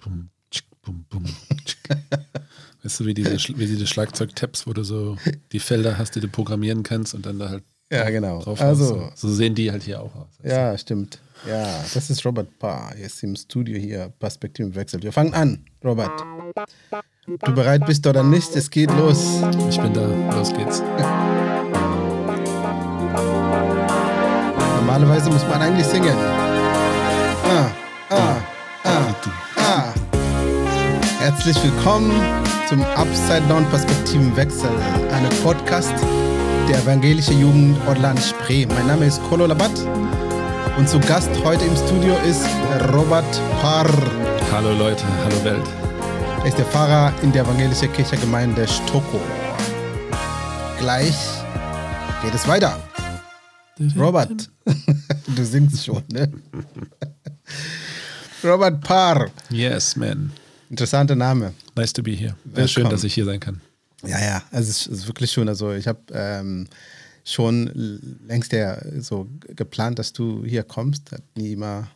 bum, tschik, bum, bum, tschik. Weißt du, wie diese, wie diese Schlagzeug-Tabs, wo du so die Felder hast, die du programmieren kannst und dann da halt Ja, genau. drauf Also, hast. So, sehen die halt hier auch aus. ja, stimmt. Ja, das ist Robert. Er ist im Studio hier, Perspektivenwechsel. Wir fangen an, Robert. Ob du bereit bist oder nicht, es geht los. Ich bin da, los geht's. Normalerweise muss man eigentlich singen. Ah, ah. Herzlich willkommen zum Upside Down Perspektivenwechsel, einem Podcast der Evangelische Jugend Orland Spree. Mein Name ist Kolo Labat und zu Gast heute im Studio ist Robert Parr. Hallo Leute, hallo Welt. Er ist der Pfarrer in der Evangelischen Kirchengemeinde Stoko. Gleich geht es weiter. Robert, du singst schon, ne? Robert Parr, Yes, man. Interessanter Name. Nice to be here. Willkommen. schön, dass ich hier sein kann. Ja, ja, also es ist, wirklich schön. Also ich habe ähm, schon längst ja so geplant, dass du hier kommst. Hat nie immer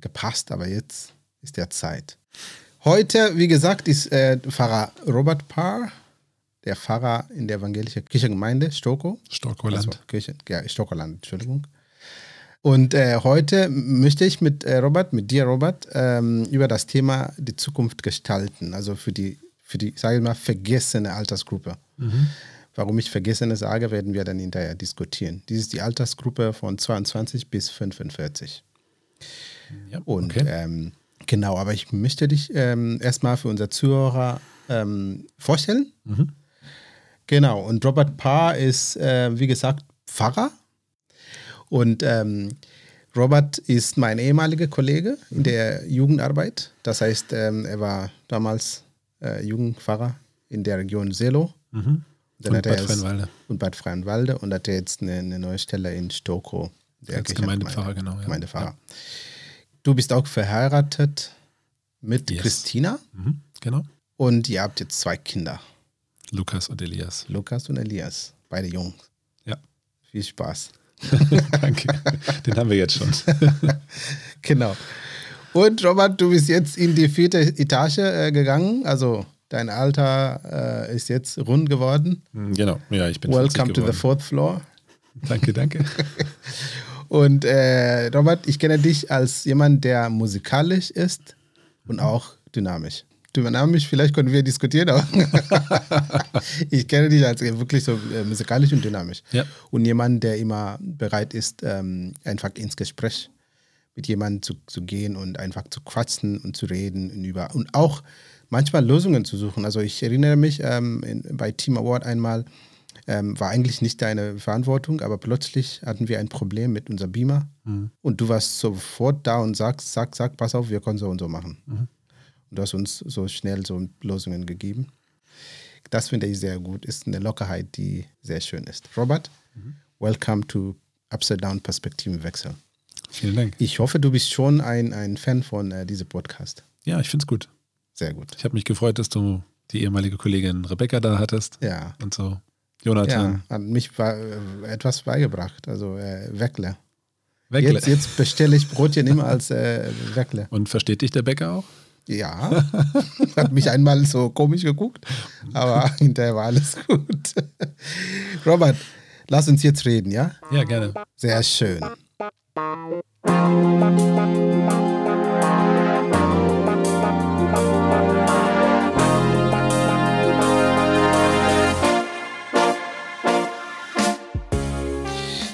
gepasst, aber jetzt ist der Zeit. Heute, wie gesagt, ist äh, Pfarrer Robert Parr, der Pfarrer in der evangelischen Kirchengemeinde Stoko. Storkoland. Also Kirche, ja, Stockerland, Entschuldigung. Und äh, heute möchte ich mit äh, Robert, mit dir, Robert, ähm, über das Thema die Zukunft gestalten. Also für die, für die, sage ich mal, vergessene Altersgruppe. Warum ich vergessene sage, werden wir dann hinterher diskutieren. Dies ist die Altersgruppe von 22 bis 45. Ja, Und okay. ähm, genau, aber ich möchte dich ähm, erstmal für unsere Zuhörer ähm, vorstellen. Genau, und Robert Parr ist, äh, wie gesagt, Pfarrer. Und ähm, Robert ist mein ehemaliger Kollege in der Jugendarbeit. Das heißt, ähm, er war damals äh, Jugendpfarrer in der Region Selo. Mhm. Dann Und hat Bad Freienwalde. Und Bad Freienwalde und hat er jetzt eine, eine neue Stelle in Stoko. der Als Gemeindepfarrer, genau. Ja. Gemeindepfarrer. Du bist auch verheiratet mit Yes. Christina Mhm. Genau. und ihr habt jetzt zwei Kinder, Lukas und Elias. Lukas und Elias, beide jung. Ja. Viel Spaß. Danke. Den haben wir jetzt schon. Genau. Und Robert, du bist jetzt in die vierte Etage äh, gegangen, also dein Alter äh, ist jetzt rund geworden. Mhm, genau. Ja, ich bin Welcome 40 to the fourth floor. Danke, danke. Und äh, Robert, ich kenne dich als jemand, der musikalisch ist und auch dynamisch. Dynamisch, vielleicht können wir diskutieren, aber ich kenne dich als wirklich so äh, musikalisch und dynamisch. Ja. Und jemand, der immer bereit ist, ähm, einfach ins Gespräch mit jemandem zu, zu gehen und einfach zu quatschen und zu reden und über und auch manchmal Lösungen zu suchen. Also ich erinnere mich ähm, in, bei Team Award einmal, ähm, war eigentlich nicht deine Verantwortung, aber plötzlich hatten wir ein Problem mit unserem Beamer und du warst sofort da und sagst, sag, sag, pass auf, wir können so und so machen. Und du hast uns so schnell so Lösungen gegeben. Das finde ich sehr gut, ist eine Lockerheit, die sehr schön ist. Robert, welcome to Upside Down Perspektivenwechsel. Vielen Dank. Ich hoffe, du bist schon ein, ein Fan von äh, diesem Podcast. Ja, ich finde es gut. Sehr gut. Ich habe mich gefreut, dass du die ehemalige Kollegin Rebecca da hattest Ja, und so. ja Jonathan. hat mich äh, etwas beigebracht, also äh, Weckle. Weckle. Jetzt, jetzt bestelle ich Brotchen immer als äh, Weckle. Und versteht dich der Bäcker auch? Ja, hat mich einmal so komisch geguckt, aber hinterher war alles gut. Robert, lass uns jetzt reden, ja? Ja, gerne. Sehr schön.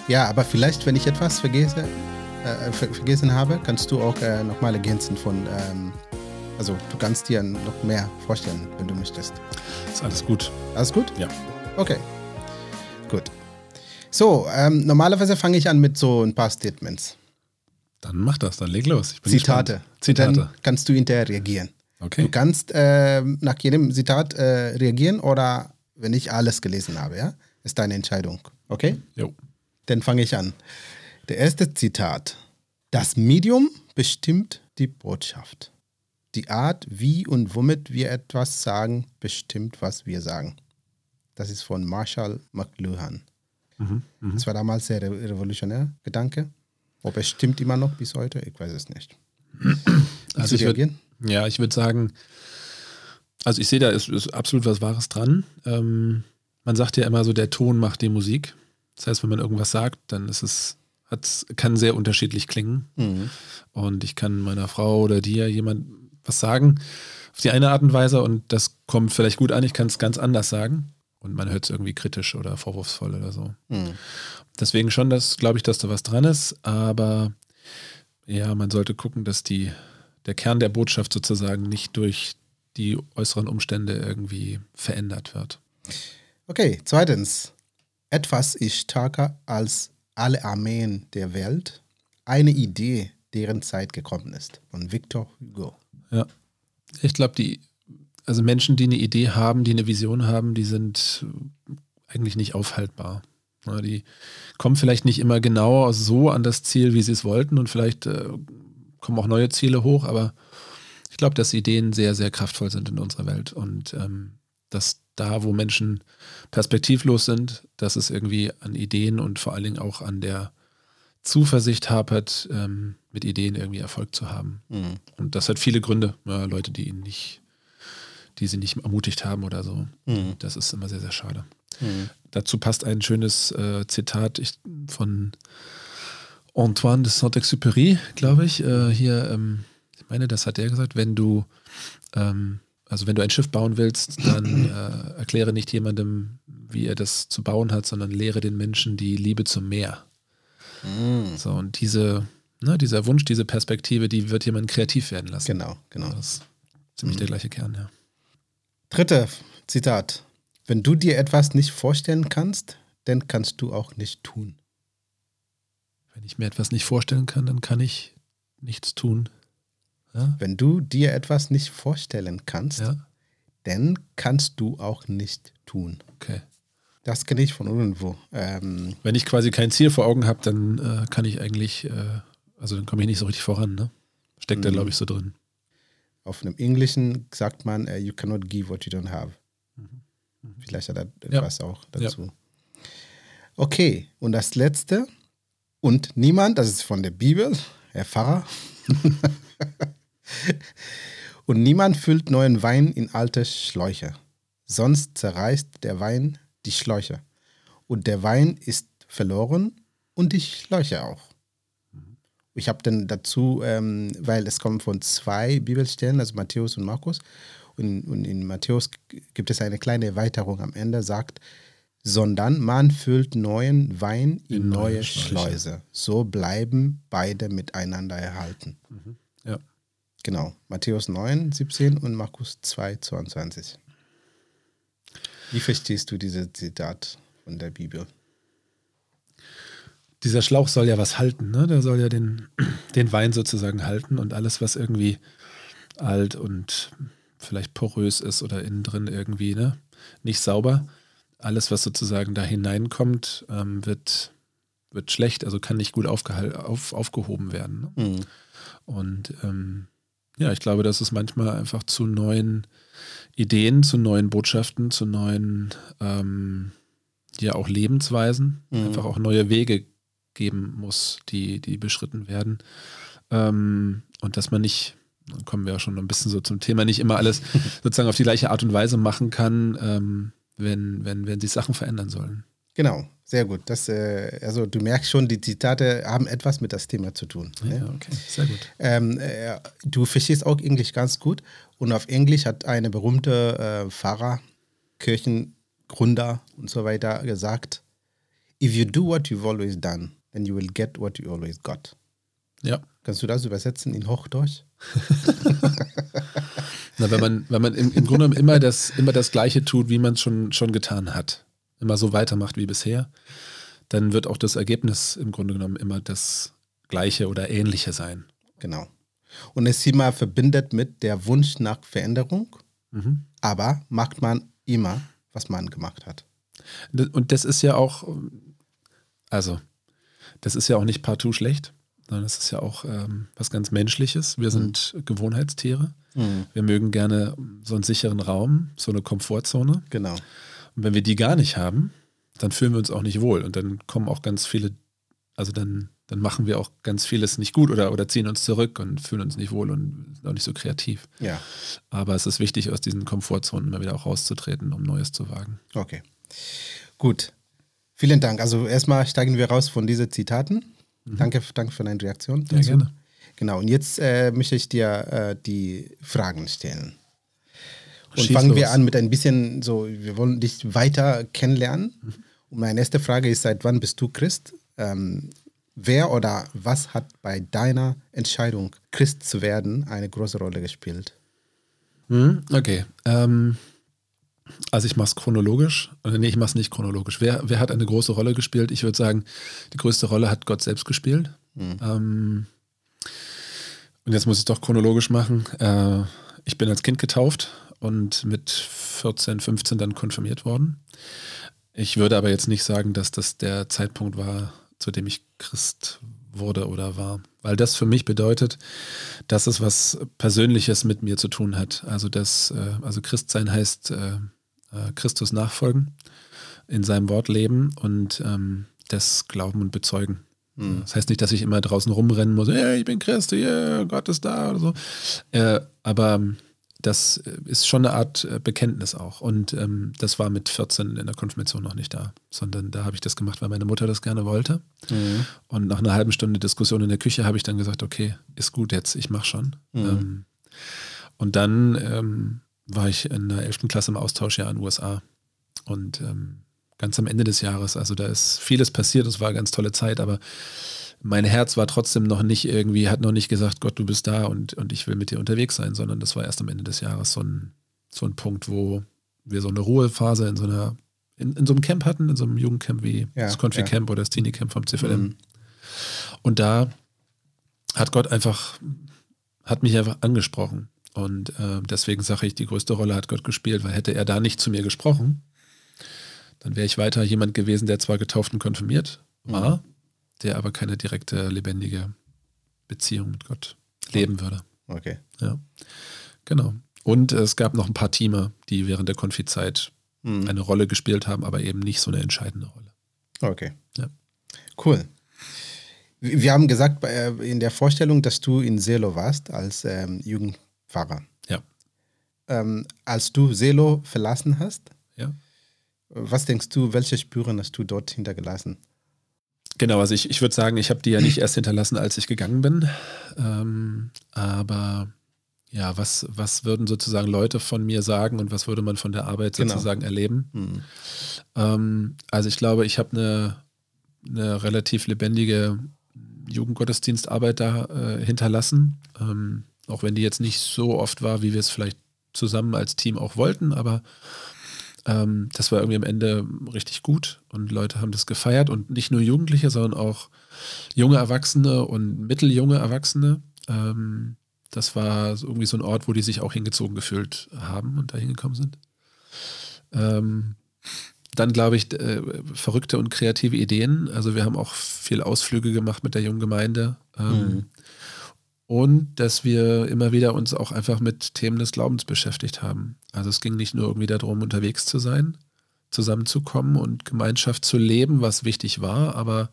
Ja, aber vielleicht, wenn ich etwas vergesse, äh, ver vergessen habe, kannst du auch äh, nochmal ergänzen von, ähm, also du kannst dir noch mehr vorstellen, wenn du möchtest. Ist alles gut. Alles gut? Ja. Okay, gut. So, ähm, normalerweise fange ich an mit so ein paar Statements. Dann mach das, dann leg los. Ich bin Zitate. Gespannt. Zitate. Dann kannst du hinterher reagieren. Okay. Du kannst ähm, nach jedem Zitat äh, reagieren oder wenn ich alles gelesen habe, ja? Ist deine Entscheidung. Okay? Jo. Dann fange ich an. Der erste Zitat. Das Medium bestimmt die Botschaft. Die Art, wie und womit wir etwas sagen, bestimmt, was wir sagen. Das ist von Marshall McLuhan. Das war damals sehr re- revolutionär Gedanke. Ob es stimmt immer noch bis heute, ich weiß es nicht. Also ich reagieren? Ja, ich würde sagen, also ich sehe da ist, ist absolut was Wahres dran. Ähm, man sagt ja immer so, der Ton macht die Musik. Das heißt, wenn man irgendwas sagt, dann ist es, hat, kann sehr unterschiedlich klingen. Mhm. Und ich kann meiner Frau oder dir jemand was sagen auf die eine Art und Weise und das kommt vielleicht gut an. Ich kann es ganz anders sagen und man hört es irgendwie kritisch oder vorwurfsvoll oder so. Mhm. Deswegen schon, das glaube ich, dass da was dran ist, aber ja, man sollte gucken, dass die, der Kern der Botschaft sozusagen nicht durch die äußeren Umstände irgendwie verändert wird. Okay, zweitens. Etwas ist stärker als alle Armeen der Welt. Eine Idee, deren Zeit gekommen ist. Von Victor Hugo. Ja. Ich glaube, die, also Menschen, die eine Idee haben, die eine Vision haben, die sind eigentlich nicht aufhaltbar. Die kommen vielleicht nicht immer genau so an das Ziel, wie sie es wollten und vielleicht äh, kommen auch neue Ziele hoch, aber ich glaube, dass Ideen sehr, sehr kraftvoll sind in unserer Welt und ähm, dass da, wo Menschen perspektivlos sind, dass es irgendwie an Ideen und vor allen Dingen auch an der Zuversicht hapert, ähm, mit Ideen irgendwie Erfolg zu haben. Mhm. Und das hat viele Gründe. Ja, Leute, die ihn nicht, die sie nicht ermutigt haben oder so. Mhm. Das ist immer sehr, sehr schade. Mhm. Dazu passt ein schönes äh, Zitat ich, von Antoine de Saint-Exupéry, glaube ich. Äh, hier, ähm, ich meine, das hat er gesagt, wenn du, ähm, also wenn du ein Schiff bauen willst, dann äh, erkläre nicht jemandem, wie er das zu bauen hat, sondern lehre den Menschen die Liebe zum Meer. Mhm. So, und diese, ne, dieser Wunsch, diese Perspektive, die wird jemanden kreativ werden lassen. Genau, genau. Das ist ziemlich der gleiche Kern, ja. Dritte Zitat. Wenn du dir etwas nicht vorstellen kannst, dann kannst du auch nicht tun. Wenn ich mir etwas nicht vorstellen kann, dann kann ich nichts tun. Ja, Wenn du dir etwas nicht vorstellen kannst, ja, dann kannst du auch nicht tun. okay. Das kenne ich von irgendwo. Ähm, Wenn ich quasi kein Ziel vor Augen habe, dann äh, kann ich eigentlich, äh, also dann komme ich nicht so richtig voran, ne? Steckt da, Mhm. glaube ich, so drin. auf einem Englischen sagt man, äh, you cannot give what you don't have. Vielleicht hat er etwas auch dazu. Okay, und das letzte. Und niemand, das ist von der Bibel, Herr Pfarrer. und niemand füllt neuen Wein in alte Schläuche. Sonst zerreißt der Wein die Schläuche. Und der Wein ist verloren und die Schläuche auch. Ich habe dann dazu, ähm, weil es kommt von zwei Bibelstellen, also Matthäus und Markus. Und, und in Matthäus gibt es eine kleine Erweiterung am Ende, sagt, sondern man füllt neuen Wein in, In neue neue Schläuche. Schleuse. So bleiben beide miteinander erhalten. Ja. Genau. Matthäus 9, 17 und Markus 2, 22. Wie verstehst du dieses Zitat von der Bibel? Dieser Schlauch soll ja was halten, ne? Der soll ja den, den Wein sozusagen halten und alles, was irgendwie alt und vielleicht porös ist oder innen drin irgendwie, ne? Nicht sauber. Alles, was sozusagen da hineinkommt, ähm, wird, wird schlecht, also kann nicht gut auf, aufgehoben werden. Ne? Mhm. Und ähm, ja, ich glaube, dass es manchmal einfach zu neuen Ideen, zu neuen Botschaften, zu neuen ähm, ja auch Lebensweisen, Mhm. einfach auch neue Wege geben muss, die, die beschritten werden. Ähm, und dass man nicht, dann kommen wir auch schon ein bisschen so zum Thema, nicht immer alles sozusagen auf die gleiche Art und Weise machen kann, ähm, wenn, wenn, wenn sich Sachen verändern sollen. Genau, sehr gut. Das, äh, also du merkst schon, die Zitate haben etwas mit das Thema zu tun. ne? Ja, okay, sehr gut. Ähm, äh, du verstehst auch Englisch ganz gut. Und auf Englisch hat eine berühmte äh, Pfarrer, Kirchengründer und so weiter gesagt, if you do what you've always done, then you will get what you always got. Ja. Kannst du das übersetzen in Hochdeutsch? Na, wenn man, wenn man im, im Grunde genommen immer das, immer das Gleiche tut, wie man es schon, schon getan hat, immer so weitermacht wie bisher, dann wird auch das Ergebnis im Grunde genommen immer das Gleiche oder Ähnliche sein. Genau. Und es immer verbindet mit der Wunsch nach Veränderung, Mhm. aber macht man immer, was man gemacht hat. Und das ist ja auch, also, das ist ja auch nicht partout schlecht, sondern das ist ja auch ähm, was ganz Menschliches. Wir sind Gewohnheitstiere. Wir mögen gerne so einen sicheren Raum, so eine Komfortzone. Genau. Und wenn wir die gar nicht haben, dann fühlen wir uns auch nicht wohl. Und dann kommen auch ganz viele, also dann, dann machen wir auch ganz vieles nicht gut oder, oder ziehen uns zurück und fühlen uns nicht wohl und sind auch nicht so kreativ. Ja. Aber es ist wichtig, aus diesen Komfortzonen immer wieder auch rauszutreten, um Neues zu wagen. Okay. Gut. Vielen Dank. Also erstmal steigen wir raus von diesen Zitaten. Mhm. Danke, danke für deine Reaktion. Ja, gerne. Genau. Und jetzt äh, möchte ich dir äh, die Fragen stellen. Und Schieß fangen wir los. an mit ein bisschen so, wir wollen dich weiter kennenlernen. Und meine erste Frage ist, seit wann bist du Christ? Ähm, wer oder was hat bei deiner Entscheidung, Christ zu werden, eine große Rolle gespielt? Mhm, Okay. Ähm, also ich mache es chronologisch. Nee, ich mache es nicht chronologisch. Wer, wer hat eine große Rolle gespielt? Ich würde sagen, die größte Rolle hat Gott selbst gespielt. Ähm, und jetzt muss ich es doch chronologisch machen. Äh, ich bin als Kind getauft und mit 14, 15 dann konfirmiert worden. Ich würde aber jetzt nicht sagen, dass das der Zeitpunkt war, zu dem ich Christ wurde oder war. Weil das für mich bedeutet, dass es was Persönliches mit mir zu tun hat. Also das, äh, also Christsein heißt äh, äh, Christus nachfolgen, in seinem Wort leben und ähm, das glauben und bezeugen. Das heißt nicht, dass ich immer draußen rumrennen muss, hey, ich bin Christ, yeah, Gott ist da oder so. Aber das ist schon eine Art äh, Bekenntnis auch. Und ähm, das war mit 14 in der Konfirmation noch nicht da, sondern da habe ich das gemacht, weil meine Mutter das gerne wollte. Und nach einer halben Stunde Diskussion in der Küche habe ich dann gesagt, okay, ist gut jetzt, ich mache schon. Ähm, und dann ähm, war ich in der 11. Klasse im Austausch ja in den USA. Und ähm, ganz am Ende des Jahres, also da ist vieles passiert, es war eine ganz tolle Zeit, aber mein Herz war trotzdem noch nicht irgendwie, hat noch nicht gesagt, Gott, du bist da und, und ich will mit dir unterwegs sein, sondern das war erst am Ende des Jahres so ein, so ein Punkt, wo wir so eine Ruhephase in so einer, in, in so einem Camp hatten, in so einem Jugendcamp wie Ja, das ja. Camp oder das Teenie Camp vom CVM. Mhm. Und da hat Gott einfach, hat mich einfach angesprochen. Und äh, deswegen sage ich, die größte Rolle hat Gott gespielt, weil hätte er da nicht zu mir gesprochen, dann wäre ich weiter jemand gewesen, der zwar getauft und konfirmiert war, der aber keine direkte, lebendige Beziehung mit Gott leben würde. Okay. Ja, genau. Und es gab noch ein paar Teamer, die während der Konfizeit Mhm. eine Rolle gespielt haben, aber eben nicht so eine entscheidende Rolle. Okay. Ja. Cool. Wir haben gesagt äh, in der Vorstellung, dass du in Selo warst als ähm, Jugendpfarrer. Ja. Ähm, als du Selo verlassen hast, Ja. was denkst du, welche Spuren hast du dort hintergelassen? Genau, also ich, ich würde sagen, ich habe die ja nicht erst hinterlassen, als ich gegangen bin. Ähm, aber ja, was, was würden sozusagen Leute von mir sagen und was würde man von der Arbeit Genau. sozusagen erleben? Mhm. Ähm, also ich glaube, ich habe eine, eine relativ lebendige Jugendgottesdienstarbeit da äh, hinterlassen. Ähm, auch wenn die jetzt nicht so oft war, wie wir es vielleicht zusammen als Team auch wollten, aber ähm, das war irgendwie am Ende richtig gut und Leute haben das gefeiert und nicht nur Jugendliche, sondern auch junge Erwachsene und mitteljunge Erwachsene. Ähm, das war irgendwie so ein Ort, wo die sich auch hingezogen gefühlt haben und da hingekommen sind. Ähm, dann glaube ich, äh, verrückte und kreative Ideen. Also wir haben auch viel Ausflüge gemacht mit der jungen Gemeinde. Ähm, Mhm. Und dass wir immer wieder uns auch einfach mit Themen des Glaubens beschäftigt haben. Also es ging nicht nur irgendwie darum, unterwegs zu sein, zusammenzukommen und Gemeinschaft zu leben, was wichtig war, aber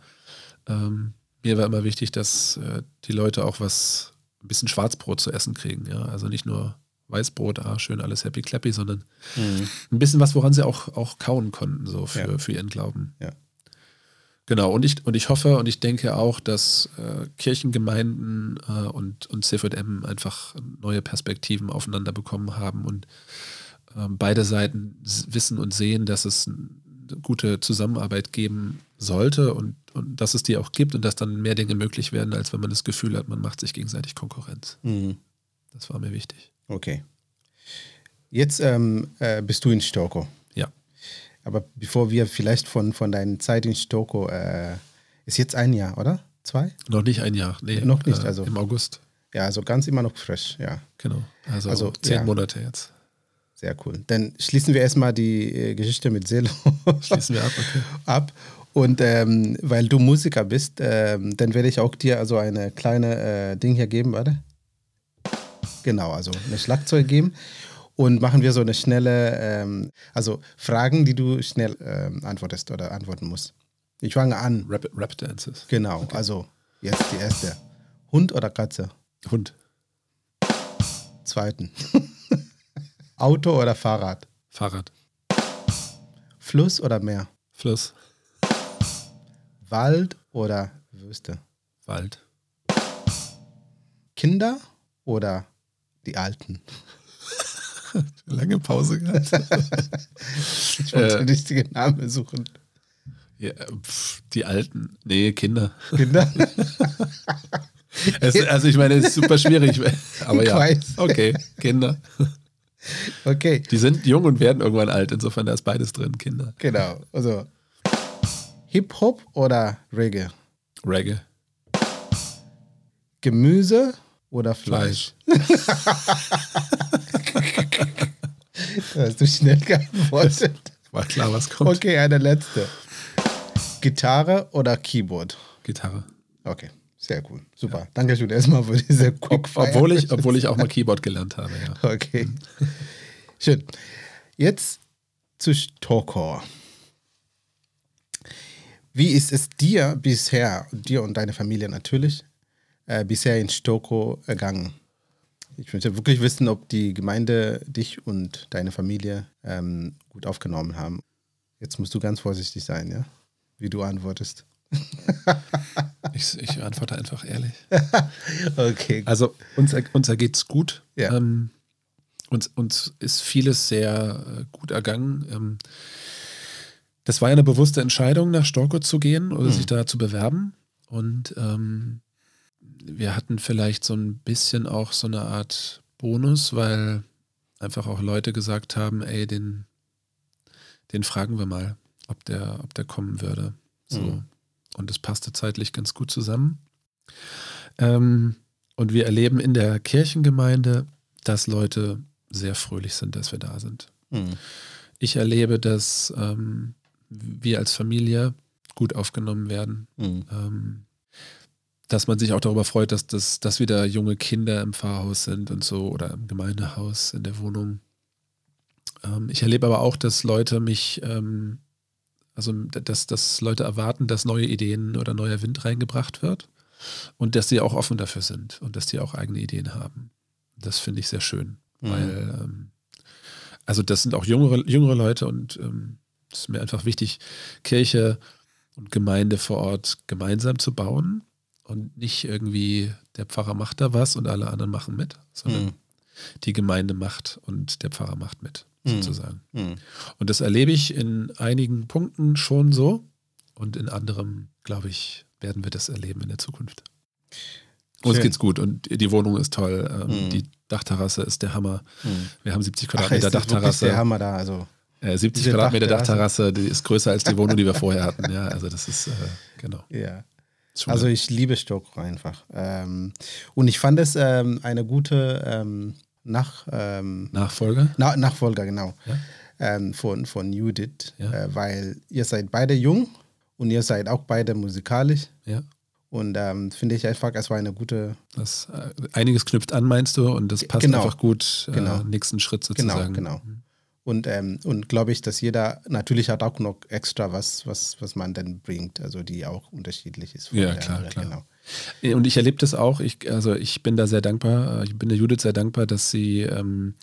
ähm, mir war immer wichtig, dass äh, die Leute auch was, ein bisschen Schwarzbrot zu essen kriegen. Ja? Also nicht nur Weißbrot, ah, schön alles happy clappy, sondern Mhm. ein bisschen was, woran sie auch, auch kauen konnten, so für, Ja. für ihren Glauben. Ja. Genau, und ich, und ich hoffe und ich denke auch, dass äh, Kirchengemeinden äh, und, und CVM einfach neue Perspektiven aufeinander bekommen haben und ähm, beide Seiten wissen und sehen, dass es eine gute Zusammenarbeit geben sollte und, und dass es die auch gibt und dass dann mehr Dinge möglich werden, als wenn man das Gefühl hat, man macht sich gegenseitig Konkurrenz. Mhm. Das war mir wichtig. Okay. Jetzt ähm, äh, bist du in Stoko. Aber bevor wir vielleicht von, von deiner Zeit in Stoko, äh, ist jetzt ein Jahr, oder? Zwei? Noch nicht ein Jahr, nee. Noch nicht, äh, also- Im August, Ja, also ganz immer noch frisch, ja. genau. Also, Also, zehn ja. Monate jetzt. Sehr cool. Dann schließen wir erstmal die äh, Geschichte mit Selo Schließen wir ab, okay. ab. Und ähm, weil du Musiker bist, ähm, dann werde ich auch dir also eine kleine äh, Ding hier geben, warte. Genau, also eine Schlagzeug geben. Und machen wir so eine schnelle, ähm, also Fragen, die du schnell ähm, antwortest oder antworten musst. Ich fange an. Rap, Rap Dances. Genau, also Jetzt die erste. Hund oder Katze? Hund. Zweiten. Auto oder Fahrrad? Fahrrad. Fluss oder Meer? Fluss. Wald oder Wüste? Wald. Kinder oder die Alten? Lange Pause gehabt. Ich wollte den richtigen Namen suchen. Ja, pf, die Alten. Nee, Kinder. Kinder? Es, also ich meine, es ist super schwierig. Aber Ich ja. weiß. Okay, Kinder. Okay, Die sind jung und werden irgendwann alt. Insofern da ist beides drin, Kinder. genau. Also Hip-Hop oder Reggae? Reggae. Gemüse oder Fleisch? Fleisch. Da hast du schnell geantwortet. War klar, was kommt. Okay, eine letzte. Gitarre oder Keyboard? Gitarre. Okay, sehr cool. Super. Dankeschön erstmal für diese Quickfire. Obwohl ich, obwohl ich auch mal Keyboard gelernt habe, ja. Okay. Schön. Jetzt zu Stockholm. Wie ist es dir bisher, dir und deine Familie natürlich, äh, bisher in Stockholm ergangen? Ich möchte wirklich wissen, ob die Gemeinde dich und deine Familie ähm, gut aufgenommen haben. Jetzt musst du ganz vorsichtig sein, ja? Wie du antwortest. Ich, ich antworte einfach ehrlich. Okay. Also uns, uns ergeht's gut. Ja. Ähm, uns, uns ist vieles sehr äh, gut ergangen. Ähm, das war ja eine bewusste Entscheidung, nach Storko zu gehen oder Mhm. sich da zu bewerben. Und ähm, wir hatten vielleicht so ein bisschen auch so eine Art Bonus, weil einfach auch Leute gesagt haben, ey, den, den fragen wir mal, ob der, ob der kommen würde. So. Mhm. Und es passte zeitlich ganz gut zusammen. Ähm, und wir erleben in der Kirchengemeinde, dass Leute sehr fröhlich sind, dass wir da sind. Mhm. Ich erlebe, dass ähm, wir als Familie gut aufgenommen werden. Mhm. Ähm, dass man sich auch darüber freut, dass, das, dass wieder junge Kinder im Pfarrhaus sind und so oder im Gemeindehaus, in der Wohnung. Ähm, ich erlebe aber auch, dass Leute mich, ähm, also dass, dass Leute erwarten, dass neue Ideen oder neuer Wind reingebracht wird und dass sie auch offen dafür sind und dass die auch eigene Ideen haben. Das finde ich sehr schön, Mhm. weil ähm, also das sind auch jüngere, jüngere Leute und ähm, es ist mir einfach wichtig, Kirche und Gemeinde vor Ort gemeinsam zu bauen und nicht irgendwie der Pfarrer macht da was und alle anderen machen mit, sondern Mhm. die Gemeinde macht und der Pfarrer macht mit, Mhm. sozusagen. Mhm. Und das erlebe ich in einigen Punkten schon so und in anderen, glaube ich, werden wir das erleben in der Zukunft. Uns Schön. geht's gut und die Wohnung ist toll. Ähm, Mhm. Die Dachterrasse ist der Hammer. Mhm. Wir haben 70 Ach, Quadratmeter wirklich Dachterrasse. der Hammer da. Also, Äh, 70 Diese Quadratmeter Dachterrasse. Dachterrasse, die ist größer als die Wohnung, die wir vorher hatten. Ja, also das ist, äh, genau. ja. Schon Also ich liebe Stockholm einfach. Ähm, und ich fand es ähm, eine gute ähm, Nach, ähm, Nachfolger. Na Nachfolger, genau, Ja. ähm, von, von Judith, Ja. äh, weil ihr seid beide jung und ihr seid auch beide musikalisch. Ja. Und ähm, finde ich einfach, es war eine gute, Das, äh, einiges knüpft an, meinst du, und das passt Genau. einfach gut. Äh, Genau. nächsten Schritt Genau, sozusagen. genau. Und, ähm, und glaube ich, dass jeder natürlich hat auch noch extra was, was, was man dann bringt, also die auch unterschiedlich ist. von Ja, der klar, anderen, klar. Genau. Äh, Und ich erlebe das auch. Ich, also ich bin da sehr dankbar. äh, Ich bin der Judith sehr dankbar, dass sie ähm,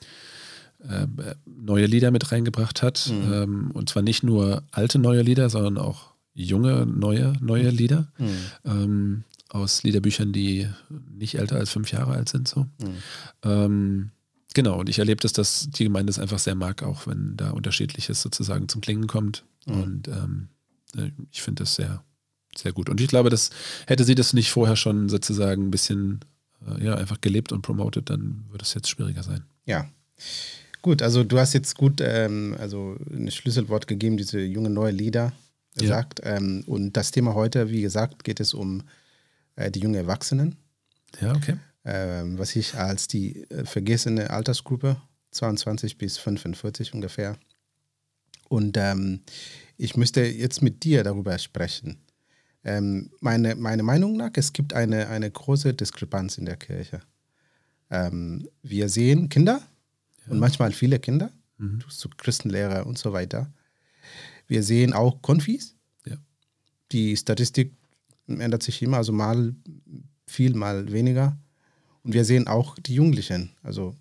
äh, neue Lieder mit reingebracht hat. Mhm. Ähm, und zwar nicht nur alte neue Lieder, sondern auch junge, neue, neue Lieder. Mhm. Ähm, aus Liederbüchern, die nicht älter als fünf Jahre alt sind. So. Mhm. Genau, und ich erlebe das, dass die Gemeinde es einfach sehr mag, auch wenn da unterschiedliches sozusagen zum Klingen kommt. Mhm. Und ähm, äh, ich finde das sehr, sehr gut. Und ich glaube, dass hätte sie das nicht vorher schon sozusagen ein bisschen äh, ja, einfach gelebt und promotet, dann würde es jetzt schwieriger sein. Ja. Gut, also du hast jetzt gut ähm, also ein Schlüsselwort gegeben, diese junge neue Lieder Ja. gesagt. Ähm, und das Thema heute, wie gesagt, geht es um äh, die jungen Erwachsenen, Ja, okay. Ähm, was ich als die äh, vergessene Altersgruppe 22 bis 45 ungefähr. Und ähm, ich möchte jetzt mit dir darüber sprechen. Ähm, meine, meine Meinung nach, es gibt eine, eine große Diskrepanz in der Kirche. Ähm, wir sehen Kinder und manchmal viele Kinder, Mhm. zu Christenlehrer und so weiter. Wir sehen auch Konfis. Ja. Die Statistik ändert sich immer, also mal viel, mal weniger. Und wir sehen auch die Jugendlichen, also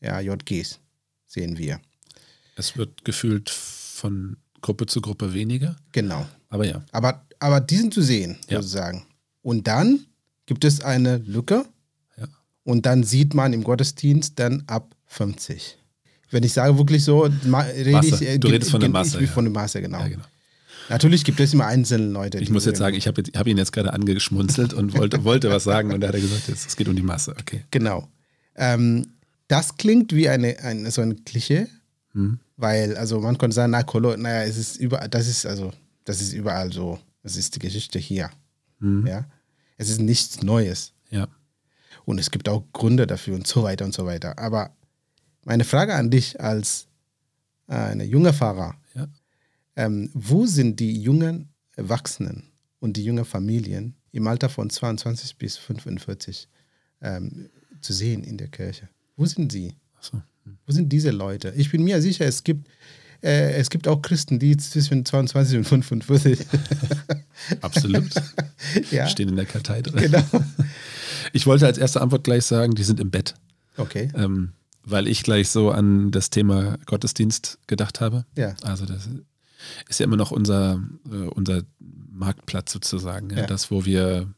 ja, JGs sehen wir. Es wird gefühlt von Gruppe zu Gruppe weniger. Genau. Aber ja. Aber, aber die sind zu sehen, Ja. sozusagen. Und dann gibt es eine Lücke Ja. und dann sieht man im Gottesdienst dann ab 50. Wenn ich sage wirklich so, rede Masse. ich. äh, Du redest von der Masse, Ich, ja. von der Masse, genau. ja genau. Natürlich gibt es immer einzelne Leute. Ich muss jetzt sagen, ich habe hab ihn jetzt gerade angeschmunzelt und wollte, wollte was sagen und da hat er gesagt, es geht um die Masse. Okay. Genau. Ähm, das klingt wie eine, ein, so ein Klischee, Hm. weil, also man könnte sagen, na, Kolo, naja, es ist überall, das ist also, das ist überall so. Das ist die Geschichte hier. Hm. Ja. Es ist nichts Neues. Ja. Und es gibt auch Gründe dafür und so weiter und so weiter. Aber meine Frage an dich als äh, eine junge Fahrer. Ähm, wo sind die jungen Erwachsenen und die jungen Familien im Alter von 22 bis 45 ähm, zu sehen in der Kirche? Wo sind sie? Achso. Wo sind diese Leute? Ich bin mir sicher, es gibt, äh, es gibt auch Christen, die zwischen 22 und 45 Absolut. ja, Stehen in der Kartei drin. genau. Ich wollte als erste Antwort gleich sagen, die sind im Bett. Okay, Ähm, weil ich gleich so an das Thema Gottesdienst gedacht habe. ja. Also das ist ja immer noch unser, äh, unser Marktplatz sozusagen. Ja? Ja. Das, wo wir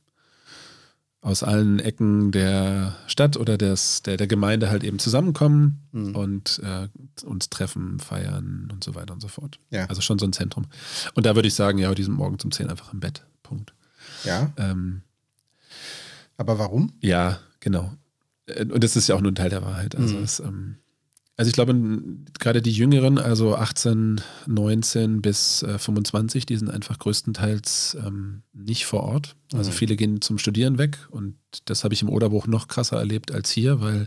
aus allen Ecken der Stadt oder des, der, der Gemeinde halt eben zusammenkommen Mhm. und äh, uns treffen, feiern und so weiter und so fort. Ja. Also schon so ein Zentrum. Und da würde ich sagen, ja, die sind morgens um 10 einfach im Bett. Punkt. Ja, Ähm, aber warum? ja, genau. Äh, Und das ist ja auch nur ein Teil der Wahrheit. Also, Mhm. es, ähm, also ich glaube, gerade die Jüngeren, also 18, 19 bis äh, 25, die sind einfach größtenteils ähm, nicht vor Ort. Also Mhm. viele gehen zum Studieren weg und das habe ich im Oderbruch noch krasser erlebt als hier, weil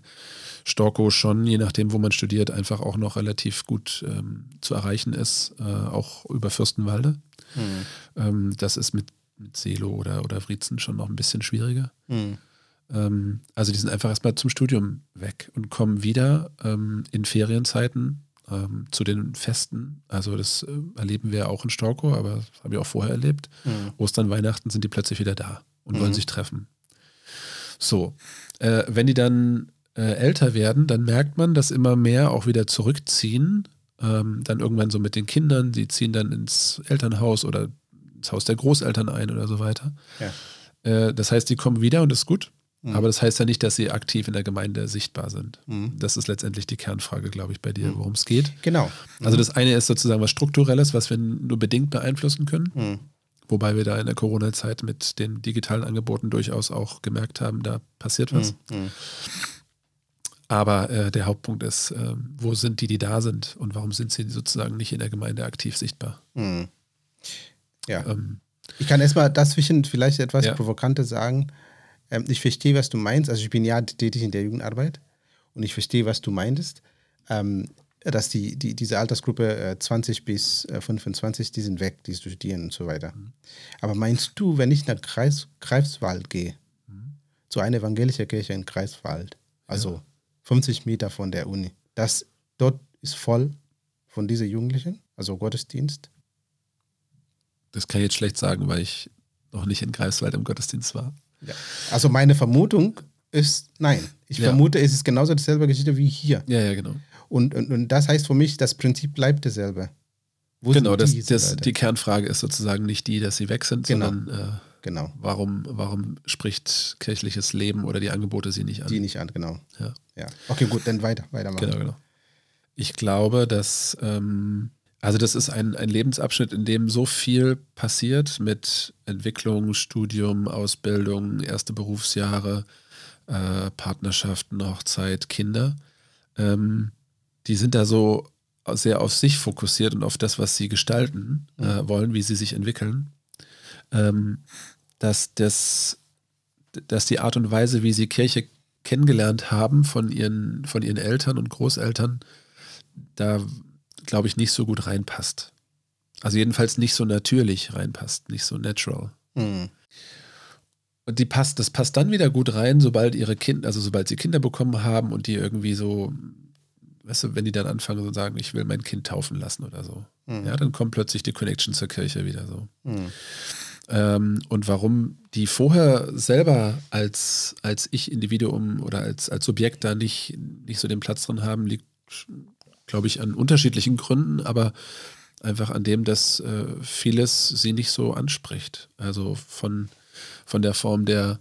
Storkow schon, je nachdem, wo man studiert, einfach auch noch relativ gut ähm, zu erreichen ist, äh, auch über Fürstenwalde. Ähm, das ist mit, mit Selo oder, oder Wriezen schon noch ein bisschen schwieriger. Hm. Ähm, also die sind einfach erstmal zum Studium weg und kommen wieder ähm, in Ferienzeiten ähm, zu den Festen. Also das äh, erleben wir auch in Storkow, aber das habe ich auch vorher erlebt. Hm. Ostern, Weihnachten sind die plötzlich wieder da und Mhm. wollen sich treffen. So, äh, wenn die dann äh, älter werden, dann merkt man, dass immer mehr auch wieder zurückziehen. Ähm, dann irgendwann so mit den Kindern, die ziehen dann ins Elternhaus oder ins Haus der Großeltern ein oder so weiter. Ja. Äh, das heißt, die kommen wieder und ist gut. Mhm. Aber das heißt ja nicht, dass sie aktiv in der Gemeinde sichtbar sind. Mhm. Das ist letztendlich die Kernfrage, glaube ich, bei dir, Mhm. worum es geht. Genau. Also das eine ist sozusagen was Strukturelles, was wir nur bedingt beeinflussen können. Hm. Wobei wir da in der Corona-Zeit mit den digitalen Angeboten durchaus auch gemerkt haben, da passiert was. Aber äh, der Hauptpunkt ist, äh, wo sind die, die da sind und warum sind sie sozusagen nicht in der Gemeinde aktiv sichtbar? Hm. Ja. Ähm, Ich kann erstmal dazwischen vielleicht etwas Ja. Provokantes sagen. Ähm, ich verstehe, was du meinst. Also ich bin ja tätig in der Jugendarbeit und ich verstehe, was du meintest. Ähm, dass die, die, diese Altersgruppe äh, 20 bis äh, 25, die sind weg, die studieren und so weiter. Aber meinst du, wenn ich nach Kreis, Greifswald gehe, zu einer evangelischen Kirche in Greifswald, also 50 Meter von der Uni, das dort ist voll von diesen Jugendlichen, also Gottesdienst? das kann ich jetzt schlecht sagen, weil ich noch nicht in Greifswald im Gottesdienst war. Ja. Also meine Vermutung ist nein. Ich Ja. vermute, es ist genauso dieselbe Geschichte wie hier. Ja, ja, genau. Und, und, und das heißt für mich, das Prinzip bleibt dasselbe. Wo Genau, das, das, die Kernfrage ist sozusagen nicht die, dass sie weg sind, Genau. sondern äh, genau, warum, warum spricht kirchliches Leben oder die Angebote sie nicht an? die nicht an, genau. Ja. Ja. Okay, gut, dann weiter, weitermachen. Genau, genau. Ich glaube, dass, ähm, also das ist ein, ein Lebensabschnitt, in dem so viel passiert mit Entwicklung, Studium, Ausbildung, erste Berufsjahre, äh, Partnerschaften, Hochzeit, Kinder. Ähm, die sind da so sehr auf sich fokussiert und auf das, was sie gestalten äh, wollen, wie sie sich entwickeln, ähm, dass, das, dass die Art und Weise, wie sie Kirche kennengelernt haben von ihren, von ihren Eltern und Großeltern, da glaube ich nicht so gut reinpasst. Also jedenfalls nicht so natürlich reinpasst, nicht so natural. Hm. Und die passt, das passt dann wieder gut rein, sobald ihre Kinder, also sobald sie Kinder bekommen haben und die irgendwie so, weißt du, wenn die dann anfangen und sagen, ich will mein Kind taufen lassen oder so. Hm. Ja, dann kommt plötzlich die Connection zur Kirche wieder so. Hm. Ähm, und warum die vorher selber als, als Ich-Individuum oder als, als Subjekt da nicht, nicht so den Platz drin haben, liegt, glaube ich, an unterschiedlichen Gründen, aber einfach an dem, dass äh, vieles sie nicht so anspricht. Also von, von der Form der,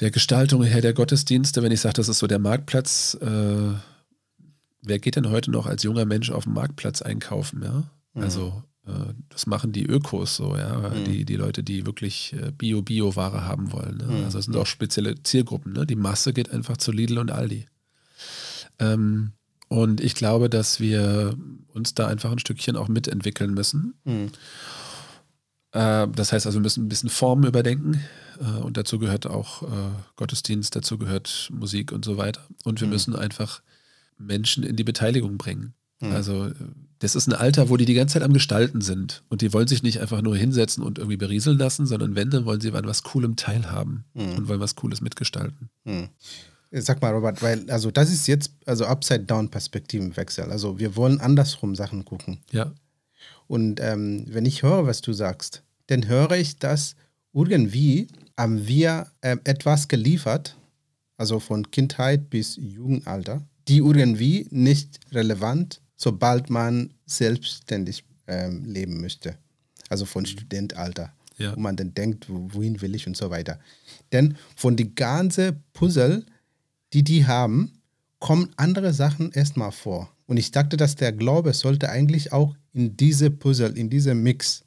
der Gestaltung her der Gottesdienste, wenn ich sage, das ist so der Marktplatz, äh, wer geht denn heute noch als junger Mensch auf dem Marktplatz einkaufen, ja? Mhm. Also äh, das machen die Ökos so, ja, mhm. die, die Leute, die wirklich äh, Bio-Bio-Ware haben wollen. Ne? Mhm. Also das sind auch spezielle Zielgruppen. Ne? Die Masse geht einfach zu Lidl und Aldi. Ähm, und ich glaube, dass wir uns da einfach ein Stückchen auch mitentwickeln müssen. Mhm. Äh, das heißt also, wir müssen ein bisschen Formen überdenken. Äh, und dazu gehört auch äh, Gottesdienst, dazu gehört Musik und so weiter. Und wir mhm. müssen einfach Menschen in die Beteiligung bringen. Mhm. Also das ist ein Alter, wo die die ganze Zeit am Gestalten sind. Und die wollen sich nicht einfach nur hinsetzen und irgendwie berieseln lassen, sondern wenn, dann wollen sie an was Coolem teilhaben mhm. und wollen was Cooles mitgestalten. Mhm. Sag mal, Robert, weil, also das ist jetzt, also Upside-Down-Perspektivenwechsel. Also wir wollen andersrum Sachen gucken. Ja. Und ähm, wenn ich höre, was du sagst, dann höre ich, dass irgendwie haben wir äh, etwas geliefert, also von Kindheit bis Jugendalter, die irgendwie nicht relevant, sobald man selbstständig ähm, leben möchte. Also von Studentalter. Ja. Wo man dann denkt, wohin will ich und so weiter. Denn von die ganze Puzzle, die die haben, kommen andere Sachen erstmal vor. Und ich dachte, dass der Glaube sollte eigentlich auch in diese Puzzle, in diese Mix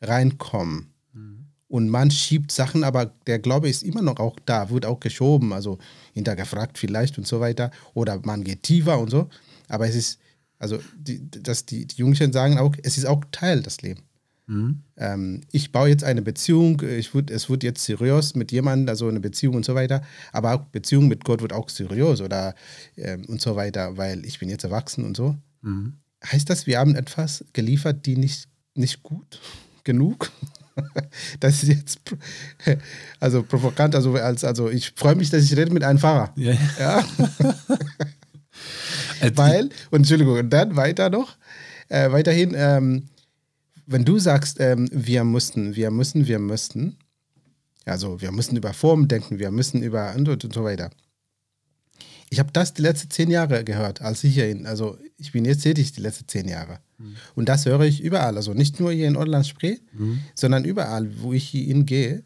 reinkommen. Mhm. Und man schiebt Sachen, aber der Glaube ist immer noch auch da, wird auch geschoben, also hintergefragt vielleicht und so weiter. Oder man geht tiefer und so. Aber es ist, also die, dass die, die Jungchen sagen auch, es ist auch Teil des Lebens. Mhm. Ähm, ich baue jetzt eine Beziehung, ich würd, es wird jetzt seriös mit jemandem, also eine Beziehung und so weiter, aber auch Beziehung mit Gott wird auch seriös oder ähm, und so weiter, weil ich bin jetzt erwachsen und so. Mhm. Heißt das, wir haben etwas geliefert, die nicht, nicht gut genug? das ist jetzt also provokant, also, als, also ich freue mich, dass ich rede mit einem Fahrer. Ja. ja? Weil, und Entschuldigung, und dann weiter noch, äh, weiterhin, ähm, wenn du sagst, ähm, wir mussten, wir müssen, wir müssten, also wir müssen über Formen denken, wir müssen über und, und, und so weiter. Ich habe das die letzten zehn Jahre gehört, als ich hier in, also ich bin jetzt tätig die letzten zehn Jahre. Mhm. Und das höre ich überall, also nicht nur hier in Orland-Spree, mhm. sondern überall, wo ich hingehe,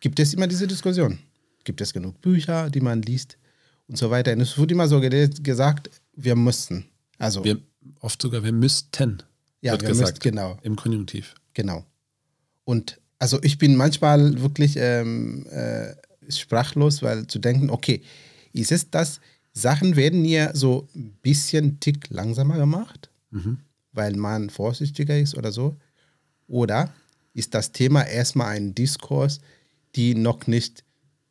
gibt es immer diese Diskussion. Gibt es genug Bücher, die man liest und so weiter. Und es wird immer so gesagt, wir müssten. Also wir, oft sogar, wir müssten. Ja, wird gesagt, müsst, genau. Im Konjunktiv. Genau. Und also ich bin manchmal wirklich ähm, äh, sprachlos, weil zu denken, okay, ist es das, Sachen werden hier so ein bisschen tick langsamer gemacht, mhm. weil man vorsichtiger ist oder so? Oder ist das Thema erstmal ein Diskurs, die noch nicht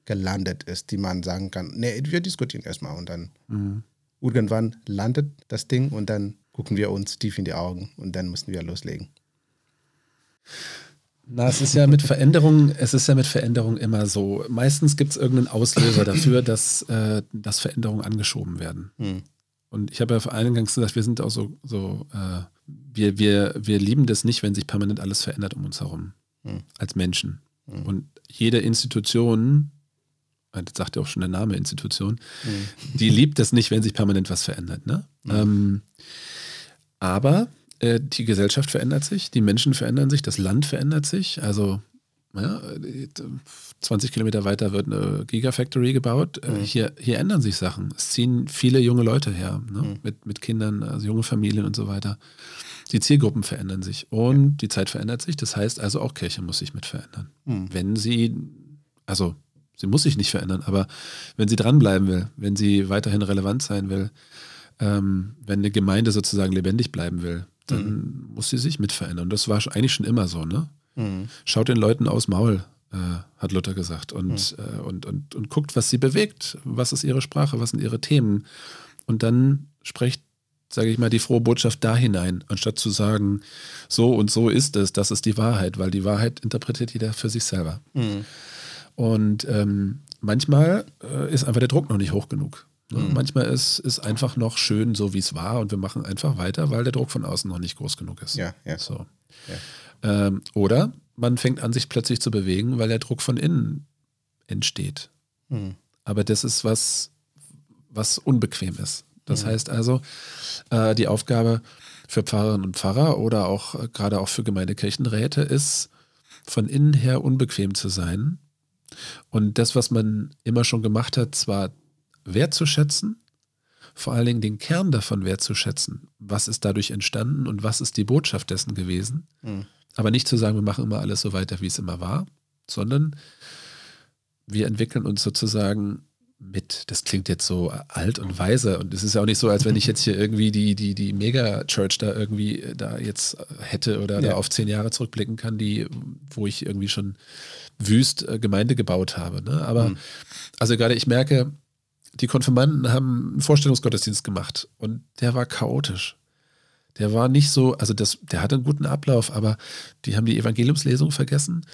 gelandet ist, die man sagen kann, nee, wir diskutieren erstmal und dann mhm. irgendwann landet das Ding und dann gucken wir uns tief in die Augen und dann müssen wir loslegen. Na, es ist ja mit Veränderung, es ist ja mit Veränderung immer so. Meistens gibt es irgendeinen Auslöser dafür, dass, äh, dass Veränderungen angeschoben werden. Hm. Und ich habe ja eingangs gesagt, wir sind auch so, so äh, wir, wir, wir lieben das nicht, wenn sich permanent alles verändert um uns herum. Hm. Als Menschen. Hm. Und jede Institution, das sagt ja auch schon der Name Institution, hm. die liebt das nicht, wenn sich permanent was verändert. Ne? Hm. Ähm, aber äh, die Gesellschaft verändert sich, die Menschen verändern sich, das Land verändert sich. Also ja, 20 Kilometer weiter wird eine Gigafactory gebaut. Äh, mhm. Hier, hier ändern sich Sachen. Es ziehen viele junge Leute her, ne? mhm. mit, mit Kindern, also junge Familien und so weiter. Die Zielgruppen verändern sich und ja. die Zeit verändert sich. Das heißt also, auch Kirche muss sich mit verändern. Mhm. Wenn sie, also sie muss sich nicht verändern, aber wenn sie dranbleiben will, wenn sie weiterhin relevant sein will, ähm, wenn eine Gemeinde sozusagen lebendig bleiben will, dann mhm. muss sie sich mit verändern. Das war eigentlich schon immer so, ne? Mhm. Schaut den Leuten aus Maul, äh, hat Luther gesagt, und, mhm. äh, und, und, und guckt, was sie bewegt, was ist ihre Sprache, was sind ihre Themen. Und dann sprecht, sage ich mal, die frohe Botschaft da hinein, anstatt zu sagen, so und so ist es, das ist die Wahrheit, weil die Wahrheit interpretiert jeder für sich selber. Mhm. Und ähm, manchmal äh, ist einfach der Druck noch nicht hoch genug. Ne? Mhm. Manchmal ist es einfach noch schön, so wie es war, und wir machen einfach weiter, weil der Druck von außen noch nicht groß genug ist. Ja, ja. So. Ja. Ähm, oder man fängt an, sich plötzlich zu bewegen, weil der Druck von innen entsteht. Mhm. Aber das ist was, was unbequem ist. Das mhm. heißt also, äh, die Aufgabe für Pfarrerinnen und Pfarrer oder auch äh, gerade auch für Gemeindekirchenräte ist, von innen her unbequem zu sein und das, was man immer schon gemacht hat, zwar wertzuschätzen, vor allen Dingen den Kern davon wertzuschätzen. Was ist dadurch entstanden und was ist die Botschaft dessen gewesen? Mhm. Aber nicht zu sagen, wir machen immer alles so weiter, wie es immer war, sondern wir entwickeln uns sozusagen mit. Das klingt jetzt so alt und weise und es ist ja auch nicht so, als wenn ich jetzt hier irgendwie die, die, die Mega-Church da irgendwie da jetzt hätte oder ja. da auf zehn Jahre zurückblicken kann, die, wo ich irgendwie schon wüst äh, Gemeinde gebaut habe. Ne? Aber mhm. also gerade ich merke, die Konfirmanden haben einen Vorstellungsgottesdienst gemacht und der war chaotisch. Der war nicht so, also das, der hatte einen guten Ablauf, aber die haben die Evangeliumslesung vergessen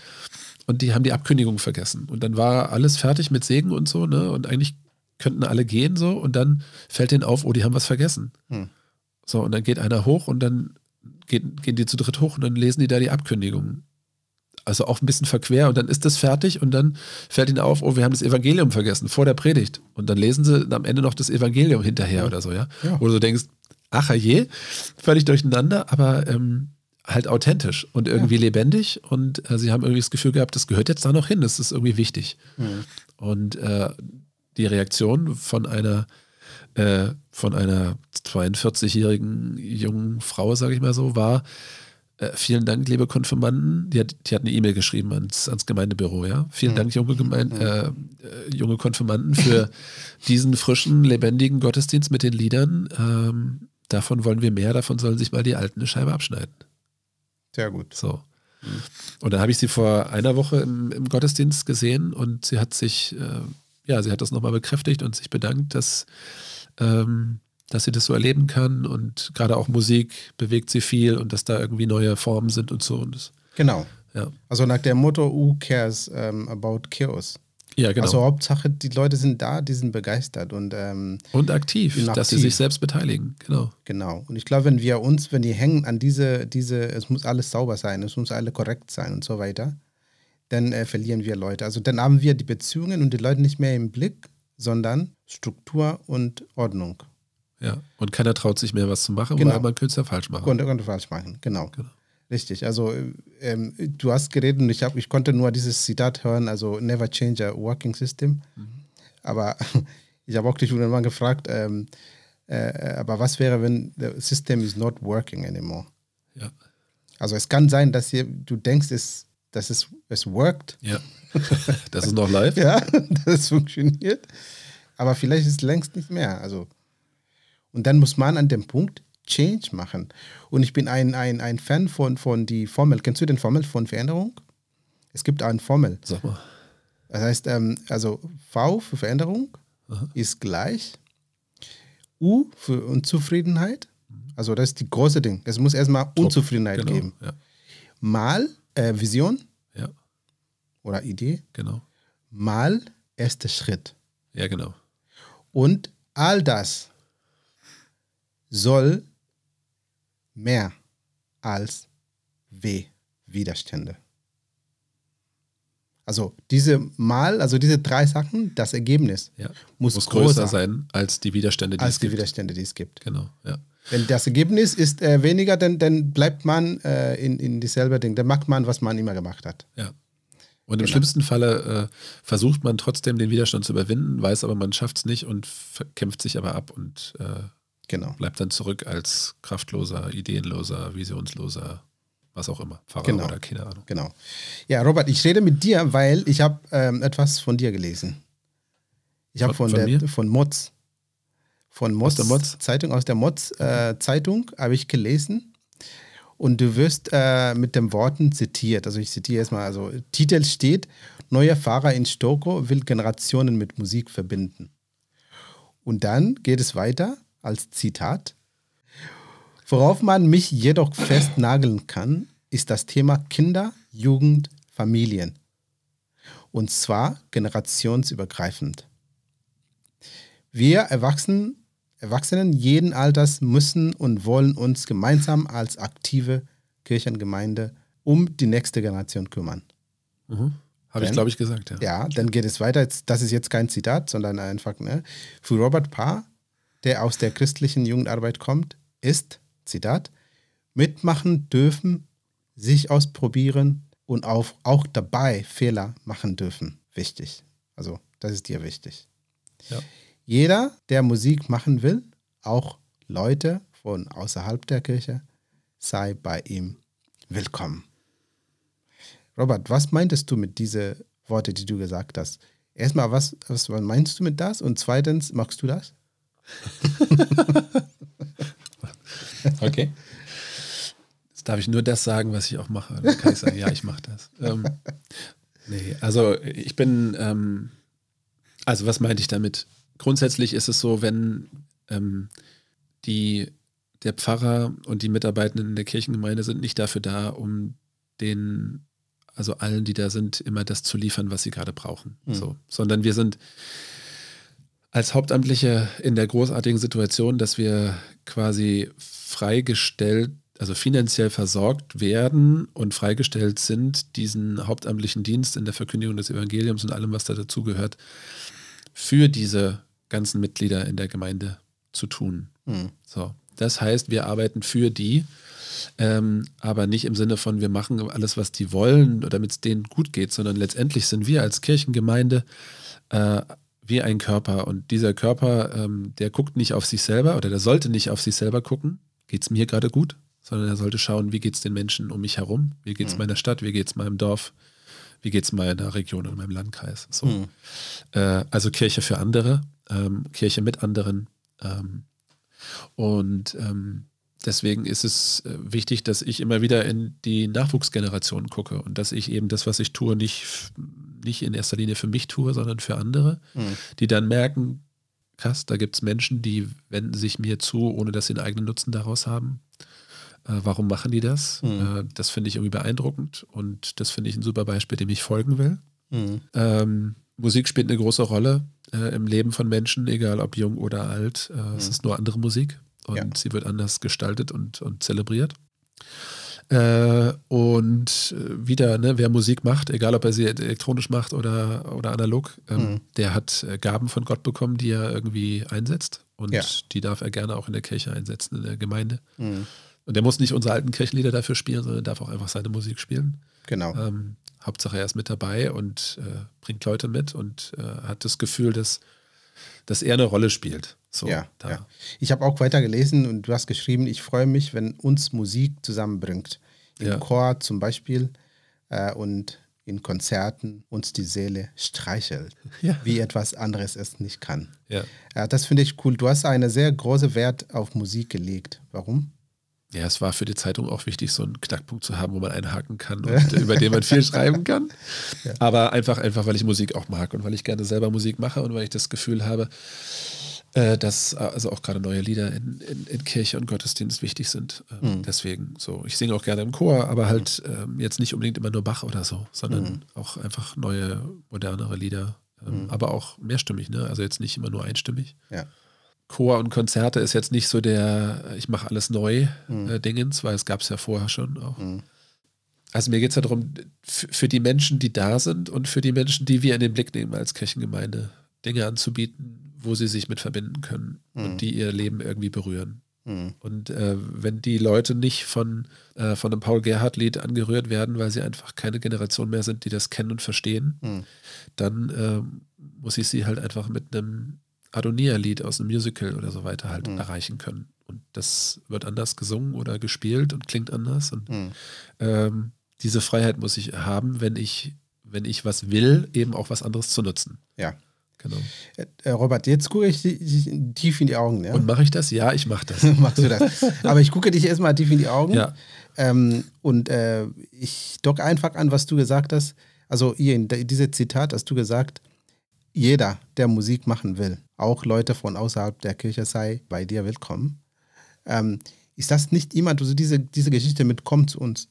und die haben die Abkündigung vergessen. Und dann war alles fertig mit Segen und so, ne? Und eigentlich könnten alle gehen so und dann fällt denen auf, oh, die haben was vergessen. Hm. So, und dann geht einer hoch und dann gehen, gehen die zu dritt hoch und dann lesen die da die Abkündigung. Also auch ein bisschen verquer und dann ist das fertig und dann fällt ihnen auf, oh, wir haben das Evangelium vergessen vor der Predigt. Und dann lesen sie am Ende noch das Evangelium hinterher oder so, ja? ja. Wo du so denkst, ach je, völlig durcheinander, aber ähm, halt authentisch und irgendwie ja. lebendig und äh, sie haben irgendwie das Gefühl gehabt, das gehört jetzt da noch hin, das ist irgendwie wichtig. Mhm. Und äh, die Reaktion von einer äh, von einer 42-jährigen jungen Frau, sage ich mal so, war, äh, vielen Dank, liebe Konfirmanden. Die hat, die hat eine E-Mail geschrieben ans, ans, Gemeindebüro, ja. Vielen mhm. Dank, junge, Gemeinde, mhm. äh, äh, junge Konfirmanden, für diesen frischen, lebendigen Gottesdienst mit den Liedern. Ähm, davon wollen wir mehr, davon sollen sich mal die Alten eine Scheibe abschneiden. Sehr gut. So. Mhm. Und dann habe ich sie vor einer Woche im, im, Gottesdienst gesehen und sie hat sich, äh, ja, sie hat das nochmal bekräftigt und sich bedankt, dass, ähm, dass sie das so erleben kann und gerade auch Musik bewegt sie viel und dass da irgendwie neue Formen sind und so. Und das, genau. Ja. Also nach dem Motto, who cares um, about chaos? Ja, genau. Also Hauptsache, die Leute sind da, die sind begeistert und ähm, und aktiv, aktiv, dass sie sich selbst beteiligen. Genau. Genau. Und ich glaube, wenn wir uns, wenn die hängen an diese, diese, es muss alles sauber sein, es muss alles korrekt sein und so weiter, dann äh, verlieren wir Leute. Also dann haben wir die Beziehungen und die Leute nicht mehr im Blick, sondern Struktur und Ordnung. Ja. Und keiner traut sich mehr was zu machen, genau. weil man könnte es ja falsch machen. Könnte, könnte falsch machen, genau. genau. Richtig, also ähm, du hast geredet und ich, hab, ich konnte nur dieses Zitat hören, also never change a working system. Mhm. Aber ich habe auch dich irgendwann gefragt, ähm, äh, aber was wäre, wenn the system is not working anymore? Ja. Also es kann sein, dass ihr, du denkst, es, dass es, es worked. Ja. das ist noch live. ja, dass es funktioniert. Aber vielleicht ist es längst nicht mehr. Also, und dann muss man an dem Punkt Change machen. Und ich bin ein, ein, ein Fan von, von die Formel. Kennst du den Formel von Veränderung? Es gibt eine Formel. Sag mal. Das heißt, ähm, also V für Veränderung Aha. ist gleich U für Unzufriedenheit. Also das ist die große Ding. Es muss erstmal Unzufriedenheit genau. geben. Ja. Mal äh, Vision ja. oder Idee. Genau. Mal erster Schritt. Ja, genau. Und all das soll mehr als W Widerstände. Also diese Mal, also diese drei Sachen, das Ergebnis ja. muss, muss größer, größer sein als die Widerstände, die als es die gibt. Widerstände, die es gibt. Genau, ja. Wenn das Ergebnis ist äh, weniger, dann, dann bleibt man äh, in, in dieselbe Ding. Dann macht man, was man immer gemacht hat. Ja. Und im genau. schlimmsten Falle äh, versucht man trotzdem den Widerstand zu überwinden, weiß aber, man schafft es nicht und kämpft sich aber ab und äh, Genau. Bleibt dann zurück als kraftloser, ideenloser, visionsloser, was auch immer, Pfarrer genau. oder keine Ahnung. Genau. Ja, Robert, ich rede mit dir, weil ich habe ähm, etwas von dir gelesen. Ich habe von, von, der, von Mods, von Mods, aus der Mods? Zeitung, aus der Mods äh, Zeitung habe ich gelesen. Und du wirst äh, mit den Worten zitiert. Also ich zitiere erstmal, also Titel steht, neuer Fahrer in Stoko will Generationen mit Musik verbinden. Und dann geht es weiter als Zitat. Worauf man mich jedoch festnageln kann, ist das Thema Kinder, Jugend, Familien. Und zwar generationsübergreifend. Wir Erwachsenen, Erwachsenen jeden Alters müssen und wollen uns gemeinsam als aktive Kirchengemeinde um die nächste Generation kümmern. Mhm. Habe ich, glaube ich, gesagt, ja. Ja, dann geht es weiter. Das ist jetzt kein Zitat, sondern einfach, ne? Für Robert Parr, der aus der christlichen Jugendarbeit kommt, ist, Zitat, mitmachen dürfen, sich ausprobieren und auch, auch dabei Fehler machen dürfen. Wichtig. Also, das ist dir wichtig. Ja. Jeder, der Musik machen will, auch Leute von außerhalb der Kirche, sei bei ihm willkommen. Robert, was meintest du mit diesen Worten, die du gesagt hast? Erstmal, was, was meinst du mit das? Und zweitens, magst du das? Okay. Jetzt darf ich nur das sagen, was ich auch mache. Dann kann ich sagen, ja, ich mache das. Ähm, nee, also ich bin, ähm, also was meinte ich damit? Grundsätzlich ist es so, wenn ähm, die, der Pfarrer und die Mitarbeitenden in der Kirchengemeinde sind nicht dafür da, um den, also allen, die da sind, immer das zu liefern, was sie gerade brauchen. Mhm. So, sondern wir sind als Hauptamtliche in der großartigen Situation, dass wir quasi freigestellt, also finanziell versorgt werden und freigestellt sind, diesen hauptamtlichen Dienst in der Verkündigung des Evangeliums und allem, was da dazugehört, für diese ganzen Mitglieder in der Gemeinde zu tun. Hm. So, das heißt, wir arbeiten für die, ähm, aber nicht im Sinne von, wir machen alles, was die wollen, damit es denen gut geht, sondern letztendlich sind wir als Kirchengemeinde äh, wie ein Körper und dieser Körper, ähm, der guckt nicht auf sich selber oder der sollte nicht auf sich selber gucken, geht es mir gerade gut, sondern er sollte schauen, wie geht es den Menschen um mich herum, wie geht es Mhm. meiner Stadt, wie geht es meinem Dorf, wie geht es meiner Region oder meinem Landkreis. So. Hm. Äh, also Kirche für andere, ähm, Kirche mit anderen. Ähm, und ähm, deswegen ist es äh, wichtig, dass ich immer wieder in die Nachwuchsgeneration gucke und dass ich eben das, was ich tue, nicht, nicht in erster Linie für mich tue, sondern für andere, Hm. die dann merken, krass, da gibt es Menschen, die wenden sich mir zu, ohne dass sie einen eigenen Nutzen daraus haben. Äh, warum machen die das? Mhm. Äh, das finde ich irgendwie beeindruckend und das finde ich ein super Beispiel, dem ich folgen will. Hm. Ähm, Musik spielt eine große Rolle äh, im Leben von Menschen, egal ob jung oder alt. Äh, Es Mhm. ist nur andere Musik und Ja. sie wird anders gestaltet und, und zelebriert. Äh, und äh, wieder, ne, wer Musik macht, egal ob er sie elektronisch macht oder, oder analog, ähm, Mhm. der hat äh, Gaben von Gott bekommen, die er irgendwie einsetzt. Und Ja. die darf er gerne auch in der Kirche einsetzen, in der Gemeinde. Hm. Und der muss nicht unsere alten Kirchenlieder dafür spielen, sondern darf auch einfach seine Musik spielen. Genau. Ähm, Hauptsache er ist mit dabei und äh, bringt Leute mit und äh, hat das Gefühl, dass, dass er eine Rolle spielt. So, ja, ja. Ich habe auch weiter gelesen und du hast geschrieben, ich freue mich, wenn uns Musik zusammenbringt. Im Ja. Chor zum Beispiel äh, und in Konzerten uns die Seele streichelt, Ja. wie etwas anderes es nicht kann. Ja. Äh, das finde ich cool. Du hast einen sehr großen Wert auf Musik gelegt. Warum? ja, es war für die Zeitung auch wichtig, so einen Knackpunkt zu haben, wo man einhaken kann und über den man viel schreiben kann. Aber einfach, einfach, weil ich Musik auch mag und weil ich gerne selber Musik mache und weil ich das Gefühl habe, äh, dass also auch gerade neue Lieder in, in, in Kirche und Gottesdienst wichtig sind. Ähm, Mhm. Deswegen so. Ich singe auch gerne im Chor, aber halt ähm, jetzt nicht unbedingt immer nur Bach oder so, sondern Mhm. auch einfach neue, modernere Lieder. Ähm, Mhm. Aber auch mehrstimmig, ne? Also jetzt nicht immer nur einstimmig. Ja. Chor und Konzerte ist jetzt nicht so der, ich mache alles neu äh, Dingens, weil es gab es ja vorher schon auch. Mhm. Also mir geht es ja darum, für die Menschen, die da sind und für die Menschen, die wir in den Blick nehmen als Kirchengemeinde, Dinge anzubieten, wo sie sich mit verbinden können Mhm. und die ihr Leben irgendwie berühren. Mhm. Und äh, wenn die Leute nicht von, äh, von einem Paul Gerhardt-Lied angerührt werden, weil sie einfach keine Generation mehr sind, die das kennen und verstehen, Mhm. dann ähm, muss ich sie halt einfach mit einem Adonia-Lied aus einem Musical oder so weiter halt Mhm. erreichen können. Und das wird anders gesungen oder gespielt und klingt anders. Und Mhm. ähm, diese Freiheit muss ich haben, wenn ich, wenn ich was will, eben auch was anderes zu nutzen. Ja. Genau. Äh, Robert, jetzt gucke ich dich tief in die Augen. Ja? Und mache ich das? Ja, ich mache das. Machst du das? Aber ich gucke dich erstmal tief in die Augen. Ja. Ähm, und äh, ich docke einfach an, was du gesagt hast. Also hier in de- diese Zitat hast du gesagt, jeder, der Musik machen will, auch Leute von außerhalb der Kirche sei bei dir willkommen. Ähm, ist das nicht jemand, also diese, diese Geschichte mit komm zu uns?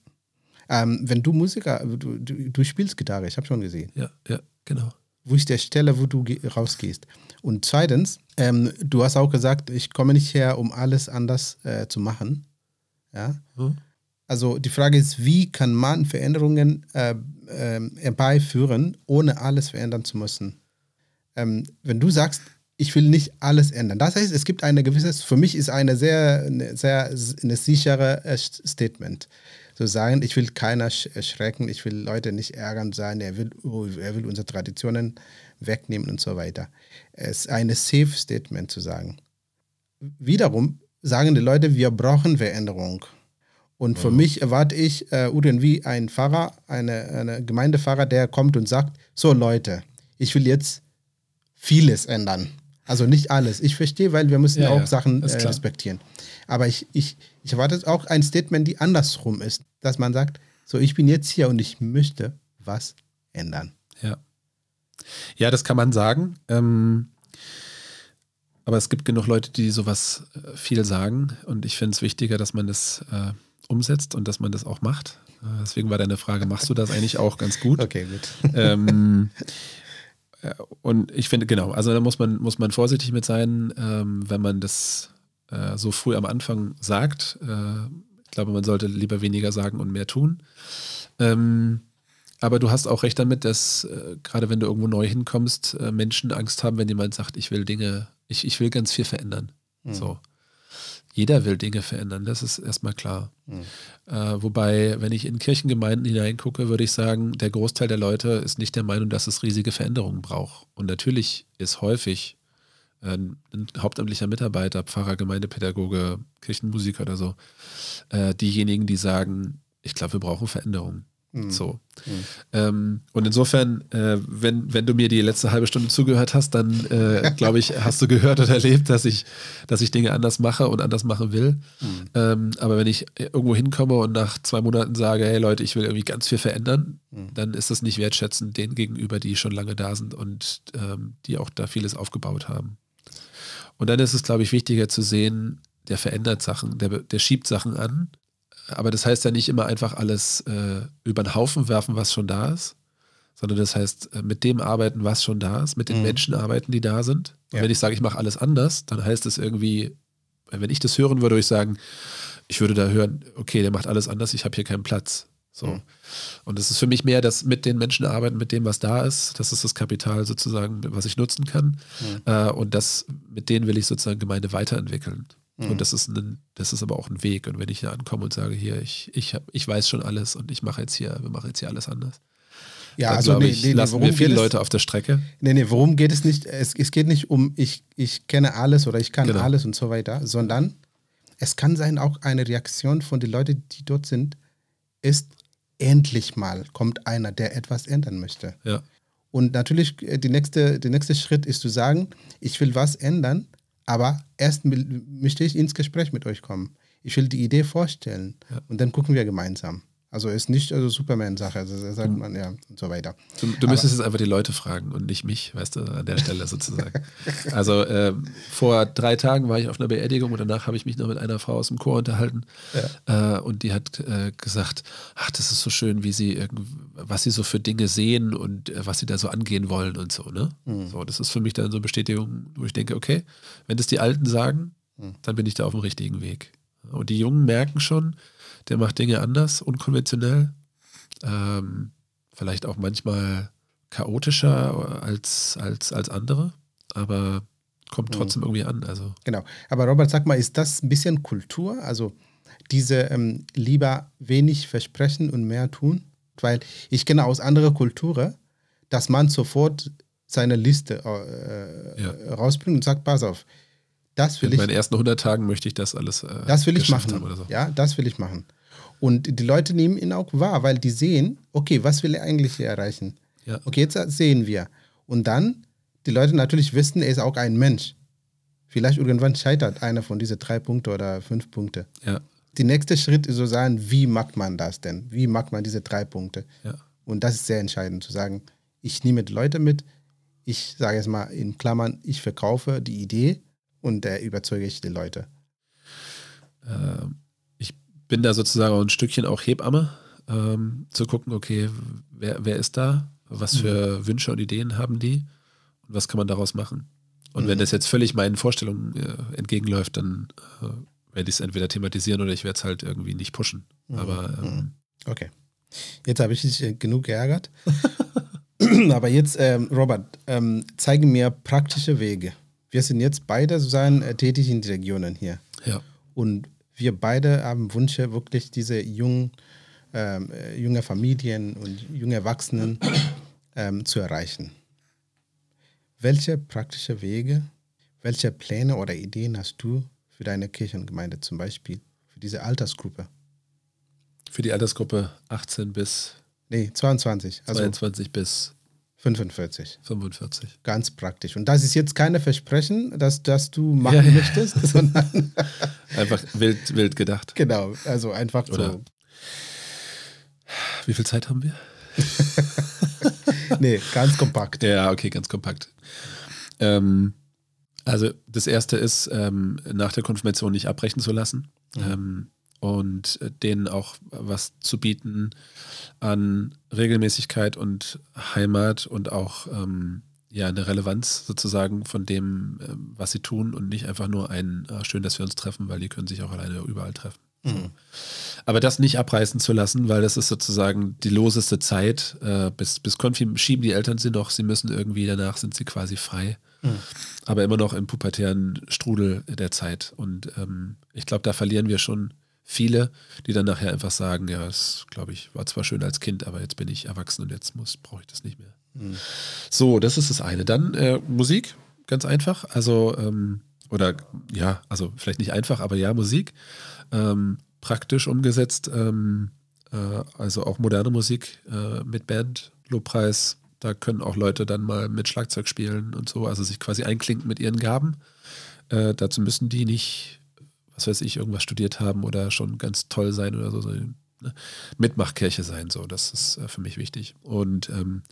Ähm, wenn du Musiker, du, du, du spielst Gitarre, ich habe schon gesehen. Ja, ja, genau. Wo ist der Stelle, wo du ge- rausgehst? Und zweitens, ähm, du hast auch gesagt, ich komme nicht her, um alles anders äh, zu machen. Ja? Hm? Also die Frage ist, wie kann man Veränderungen äh, äh, herbeiführen, ohne alles verändern zu müssen? Ähm, wenn du sagst, ich will nicht alles ändern. Das heißt, es gibt eine gewisse, für mich ist eine sehr, eine sehr eine sichere äh, Statement. Zu sagen, ich will keiner erschrecken, ich will Leute nicht ärgern, sagen, er will, er will unsere Traditionen wegnehmen und so weiter. Es ist eine Safe Statement zu sagen. Wiederum sagen die Leute, wir brauchen Veränderung. Und für mhm. mich erwarte ich äh, irgendwie ein Pfarrer, eine, eine Gemeindepfarrer, der kommt und sagt, so Leute, ich will jetzt vieles ändern. Also nicht alles. Ich verstehe, weil wir müssen ja, auch ja, Sachen äh, respektieren. Aber ich, ich, ich erwarte auch ein Statement, die andersrum ist, dass man sagt, so ich bin jetzt hier und ich möchte was ändern. Ja. Ja, das kann man sagen. Ähm, aber es gibt genug Leute, die sowas äh, viel sagen. Und ich finde es wichtiger, dass man das äh, umsetzt und dass man das auch macht. Äh, deswegen war deine Frage, machst du das eigentlich auch ganz gut? Okay, gut. Ähm, äh, und ich finde, genau, also da muss man, muss man vorsichtig mit sein, ähm, wenn man das äh, so früh am Anfang sagt. Äh, ich glaube, man sollte lieber weniger sagen und mehr tun. Ähm, aber du hast auch recht damit, dass äh, gerade wenn du irgendwo neu hinkommst, äh, Menschen Angst haben, wenn jemand sagt, ich will Dinge, ich, ich will ganz viel verändern. Mhm. So. Jeder will Dinge verändern, das ist erstmal klar. Mhm. Äh, wobei, wenn ich in Kirchengemeinden hineingucke, würde ich sagen, der Großteil der Leute ist nicht der Meinung, dass es riesige Veränderungen braucht. Und natürlich ist häufig äh, ein hauptamtlicher Mitarbeiter, Pfarrer, Gemeindepädagoge, Kirchenmusiker oder so, äh, diejenigen, die sagen, ich glaube, wir brauchen Veränderungen. Mhm. So. Mhm. Ähm, und insofern, äh, wenn, wenn du mir die letzte halbe Stunde zugehört hast, dann äh, glaube ich, hast du gehört oder erlebt, dass ich, dass ich Dinge anders mache und anders machen will. Mhm. Ähm, aber wenn ich irgendwo hinkomme und nach zwei Monaten sage, hey Leute, ich will irgendwie ganz viel verändern, mhm. dann ist das nicht wertschätzend denen gegenüber, die schon lange da sind und ähm, die auch da vieles aufgebaut haben. Und dann ist es, glaube ich, wichtiger zu sehen, der verändert Sachen, der, der schiebt Sachen an aber das heißt ja nicht immer einfach alles äh, über den Haufen werfen, was schon da ist, sondern das heißt äh, mit dem arbeiten, was schon da ist, mit den mhm. Menschen arbeiten, die da sind. Und ja. wenn ich sage, ich mache alles anders, dann heißt es irgendwie, wenn ich das hören würde, würde ich sagen, ich würde da hören, okay, der macht alles anders, ich habe hier keinen Platz. So. Mhm. Und es ist für mich mehr das mit den Menschen arbeiten, mit dem, was da ist. Das ist das Kapital sozusagen, was ich nutzen kann. Mhm. Äh, und das, mit denen will ich sozusagen Gemeinde weiterentwickeln. Mhm. Und das ist, ein, das ist aber auch ein Weg. Und wenn ich hier ankomme und sage, hier, ich, ich, hab, ich weiß schon alles und ich mache jetzt hier, wir machen jetzt hier alles anders. Ja, dann, also nee, ich, nee, lassen wir viele Leute auf der Strecke. Nee, nee, worum geht es nicht? Es, es geht nicht um, ich, ich kenne alles oder ich kann genau. alles und so weiter, sondern es kann sein, auch eine Reaktion von den Leuten, die dort sind, ist, endlich mal kommt einer, der etwas ändern möchte. Ja. Und natürlich, äh, die nächste, der nächste Schritt ist zu sagen, ich will was ändern, aber erst möchte ich ins Gespräch mit euch kommen. Ich will die Idee vorstellen ja. und dann gucken wir gemeinsam. Also ist nicht also Superman-Sache, also sagt man ja und so weiter. Du, du müsstest jetzt einfach die Leute fragen und nicht mich, weißt du, an der Stelle sozusagen. also äh, vor drei Tagen war ich auf einer Beerdigung und danach habe ich mich noch mit einer Frau aus dem Chor unterhalten ja. äh, und die hat äh, gesagt, ach, das ist so schön, wie sie was sie so für Dinge sehen und äh, was sie da so angehen wollen und so, ne? Mhm. So, das ist für mich dann so eine Bestätigung, wo ich denke, okay, wenn das die Alten sagen, mhm. dann bin ich da auf dem richtigen Weg. Und die Jungen merken schon, der macht Dinge anders, unkonventionell. Ähm, vielleicht auch manchmal chaotischer als, als, als andere, aber kommt mhm. trotzdem irgendwie an. Also. Genau. Aber Robert, sag mal, ist das ein bisschen Kultur? Also diese ähm, lieber wenig versprechen und mehr tun? Weil ich kenne aus anderer Kulturen, dass man sofort seine Liste äh, ja. rausbringt und sagt, pass auf, das will In ich. In meinen ersten 100 Tagen möchte ich das alles. Äh, das will ich machen. So. Ja, das will ich machen. Und die Leute nehmen ihn auch wahr, weil die sehen, okay, was will er eigentlich hier erreichen? Ja. Okay, jetzt sehen wir. Und dann, die Leute natürlich wissen, er ist auch ein Mensch. Vielleicht irgendwann scheitert einer von diesen drei Punkte oder fünf Punkte. Ja. Der nächste Schritt ist so sagen, wie macht man das denn? Wie macht man diese drei Punkte? Ja. Und das ist sehr entscheidend, zu sagen, ich nehme die Leute mit, ich sage jetzt mal in Klammern, ich verkaufe die Idee und da überzeuge ich die Leute. Ähm bin da sozusagen auch ein Stückchen auch Hebamme, ähm, zu gucken, okay, wer, wer ist da? Was mhm. für mhm. Wünsche und Ideen haben die? Und was kann man daraus machen? Und mhm. wenn das jetzt völlig meinen Vorstellungen äh, entgegenläuft, dann äh, werde ich es entweder thematisieren oder ich werde es halt irgendwie nicht pushen. Mhm. Aber ähm, Okay. Jetzt habe ich dich äh, genug geärgert. Aber jetzt, ähm, Robert, ähm, zeige mir praktische Wege. Wir sind jetzt beide sozusagen äh, tätig in den Regionen hier. ja. Und wir beide haben Wünsche, wirklich diese jungen, ähm, äh, junge Familien und junge Erwachsenen ähm, zu erreichen. Welche praktische Wege, welche Pläne oder Ideen hast du für deine Kirchengemeinde zum Beispiel, für diese Altersgruppe? Für die Altersgruppe 18 bis Nee, 22, also 22 bis 45. 45. Ganz praktisch. Und das ist jetzt keine Versprechen, dass, dass du machen Ja, ja. möchtest, sondern Einfach wild, wild gedacht. genau, also einfach Oder- so. Wie viel Zeit haben wir? Nee, ganz kompakt. Ja, okay, ganz kompakt. Ähm, also das erste ist, ähm, nach der Konfirmation nicht abbrechen zu lassen ähm, und denen auch was zu bieten an Regelmäßigkeit und Heimat und auch ähm, ja eine Relevanz sozusagen von dem, ähm, was sie tun und nicht einfach nur ein äh, schön, dass wir uns treffen, weil die können sich auch alleine überall treffen. Mhm. Aber das nicht abreißen zu lassen, weil das ist sozusagen die loseste Zeit. Äh, bis, bis Konfi schieben die Eltern sie noch, sie müssen irgendwie, danach sind sie quasi frei. Aber immer noch im pubertären Strudel der Zeit. Und ähm, ich glaube, da verlieren wir schon viele, die dann nachher einfach sagen, ja, es glaube ich, war zwar schön als Kind, aber jetzt bin ich erwachsen und jetzt muss, brauche ich das nicht mehr. So, das ist das eine. Dann äh, Musik, ganz einfach. Also, ähm, oder ja, also vielleicht nicht einfach, aber ja, Musik. Ähm, praktisch umgesetzt. Ähm, äh, also auch moderne Musik äh, mit Band, Lobpreis. Da können auch Leute dann mal mit Schlagzeug spielen und so, also sich quasi einklinken mit ihren Gaben. Äh, dazu müssen die nicht, was weiß ich, irgendwas studiert haben oder schon ganz toll sein oder so, sondern ne, Mitmachkirche sein. So, das ist äh, für mich wichtig. Und ähm,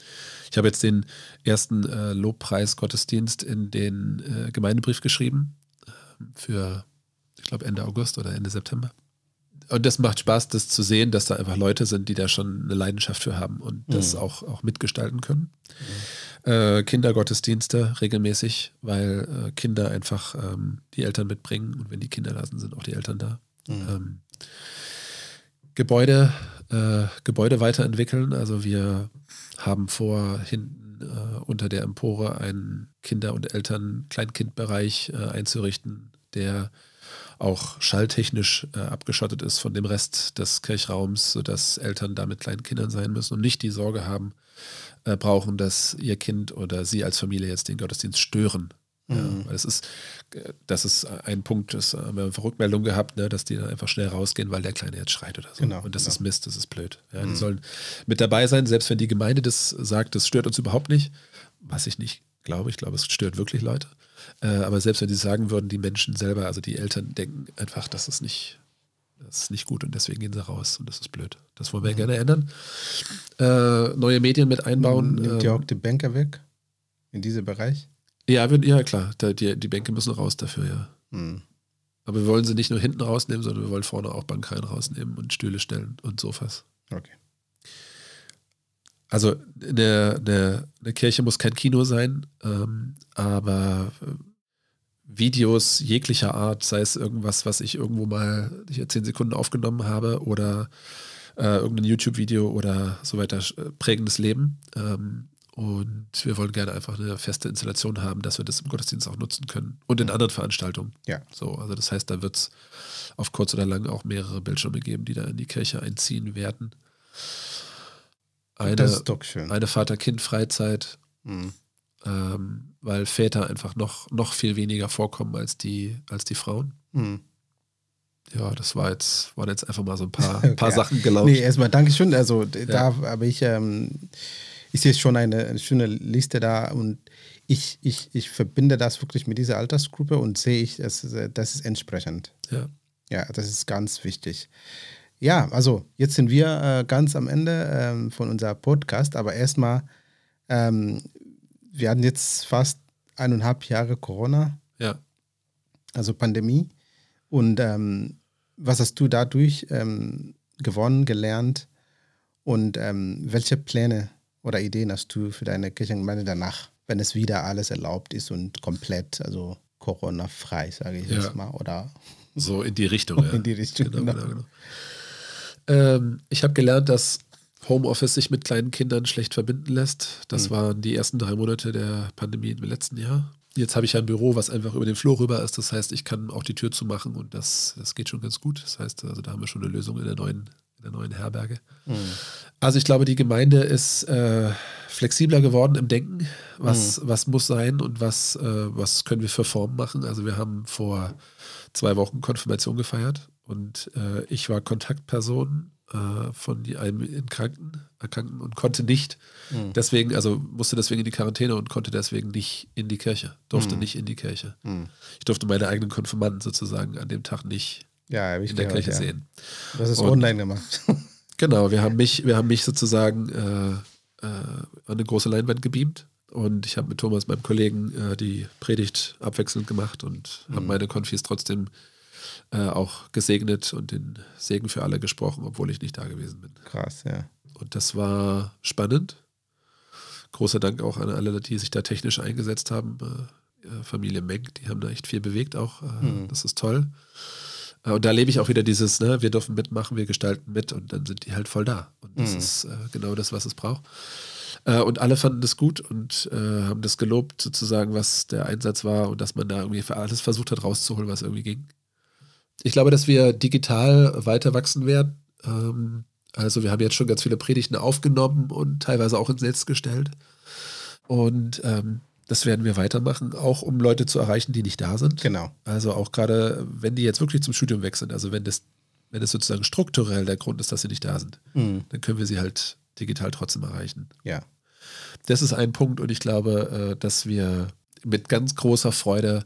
ich habe jetzt den ersten äh, Lobpreis-Gottesdienst in den äh, Gemeindebrief geschrieben ähm, für, ich glaube, Ende August oder Ende September. Und das macht Spaß, das zu sehen, dass da einfach Leute sind, die da schon eine Leidenschaft für haben und das auch, auch mitgestalten können. Äh, Kindergottesdienste regelmäßig, weil äh, Kinder einfach ähm, die Eltern mitbringen und wenn die Kinder da sind, sind auch die Eltern da. Ähm, Gebäude, äh, Gebäude weiterentwickeln. Also wir haben vor, hinten äh, unter der Empore einen Kinder- und Eltern-Kleinkindbereich äh, einzurichten, der auch schalltechnisch äh, abgeschottet ist von dem Rest des Kirchraums, sodass Eltern da mit kleinen Kindern sein müssen und nicht die Sorge haben, äh, brauchen, dass ihr Kind oder sie als Familie jetzt den Gottesdienst stören. Ja, weil es ist, äh, das ist ein Punkt, das haben wir Rückmeldung gehabt, ne, dass die dann einfach schnell rausgehen, weil der Kleine jetzt schreit oder so. Genau, und das genau. ist Mist, das ist blöd. Ja, Die sollen mit dabei sein, selbst wenn die Gemeinde das sagt, das stört uns überhaupt nicht, was ich nicht glaube. Ich glaube, es stört wirklich Leute. Äh, aber selbst wenn die sagen würden, die Menschen selber, also die Eltern denken einfach, das ist nicht, das ist nicht gut und deswegen gehen sie raus und das ist blöd. Das wollen wir gerne ändern. Äh, neue Medien mit einbauen. Nimmt ähm, ihr auch die Bänke weg in diesem Bereich? ja, wir, ja, klar, die, die Bänke müssen raus dafür, ja. Hm. Aber wir wollen sie nicht nur hinten rausnehmen, sondern wir wollen vorne auch Bankreihen rausnehmen und Stühle stellen und Sofas. Okay. Also eine, eine, eine Kirche muss kein Kino sein, ähm, aber äh, Videos jeglicher Art, sei es irgendwas, was ich irgendwo mal hier zehn Sekunden aufgenommen habe oder äh, irgendein YouTube-Video oder so weiter, äh, prägendes Leben. Ähm, und wir wollen gerne einfach eine feste Installation haben, dass wir das im Gottesdienst auch nutzen können und in anderen Veranstaltungen. Ja. So, also das heißt, da wird es auf kurz oder lang auch mehrere Bildschirme geben, die da in die Kirche einziehen werden. Eine, das ist doch schön. eine Vater-Kind-Freizeit, Hm. ähm, weil Väter einfach noch, noch viel weniger vorkommen als die, als die Frauen. Hm. Ja, das war jetzt, waren jetzt einfach mal so ein paar, paar Ja. Sachen gelaufen. Nee, erstmal Dankeschön. Also d- da habe ich, ähm, ich sehe schon eine, schöne Liste da und ich, ich, ich verbinde das wirklich mit dieser Altersgruppe und sehe ich, das, ist, äh, das ist entsprechend. Ja. Ja, das ist ganz wichtig. Ja, also jetzt sind wir äh, ganz am Ende ähm, von unserem Podcast, aber erstmal, ähm, wir hatten jetzt fast eineinhalb Jahre Corona, ja. also Pandemie. Und ähm, was hast du dadurch ähm, gewonnen, gelernt und ähm, welche Pläne oder Ideen hast du für deine Kirchengemeinde danach, wenn es wieder alles erlaubt ist und komplett, also Corona-frei, sage ich Ja. jetzt mal, oder So in die Richtung. Ja. In die Richtung, Genau, genau. genau, genau. Ähm, ich habe gelernt, dass Homeoffice sich mit kleinen Kindern schlecht verbinden lässt. Das waren die ersten drei Monate der Pandemie im letzten Jahr. Jetzt habe ich ein Büro, was einfach über den Flur rüber ist. Das heißt, ich kann auch die Tür zumachen und das, das geht schon ganz gut. Das heißt, also da haben wir schon eine Lösung in der neuen, in der neuen Herberge. Also ich glaube, die Gemeinde ist äh, flexibler geworden im Denken. Was, was muss sein und was, äh, was können wir für Formen machen? Also wir haben vor zwei Wochen Konfirmation gefeiert und äh, ich war Kontaktperson äh, von einem in Kranken, Erkrankten und konnte nicht deswegen, also musste deswegen in die Quarantäne und konnte deswegen nicht in die Kirche, durfte nicht in die Kirche. Ich durfte meine eigenen Konfirmanden sozusagen an dem Tag nicht Ja, in der gehört, Kirche ja. sehen. Du hast es Und- online gemacht. Genau, wir haben mich, wir haben mich sozusagen äh, äh, an eine große Leinwand gebeamt und ich habe mit Thomas, meinem Kollegen, äh, die Predigt abwechselnd gemacht und habe meine Konfis trotzdem äh, auch gesegnet und den Segen für alle gesprochen, obwohl ich nicht da gewesen bin. Krass, ja. Und das war spannend. Großer Dank auch an alle, die sich da technisch eingesetzt haben. Äh, äh, Familie Menk, die haben da echt viel bewegt auch. Äh, Das ist toll. Äh, und da lebe ich auch wieder dieses, ne, wir dürfen mitmachen, wir gestalten mit und dann sind die halt voll da. Und das ist äh, genau das, was es braucht. Äh, und alle fanden das gut und äh, haben das gelobt, sozusagen, was der Einsatz war und dass man da irgendwie für alles versucht hat rauszuholen, was irgendwie ging. Ich glaube, dass wir digital weiter wachsen werden. Ähm, also wir haben jetzt schon ganz viele Predigten aufgenommen und teilweise auch ins Netz gestellt. Und ähm, das werden wir weitermachen, auch um Leute zu erreichen, die nicht da sind. Genau. Also auch gerade, wenn die jetzt wirklich zum Studium weg sind, also wenn das, wenn das sozusagen strukturell der Grund ist, dass sie nicht da sind, dann können wir sie halt digital trotzdem erreichen. Ja. Das ist ein Punkt und ich glaube, äh, dass wir mit ganz großer Freude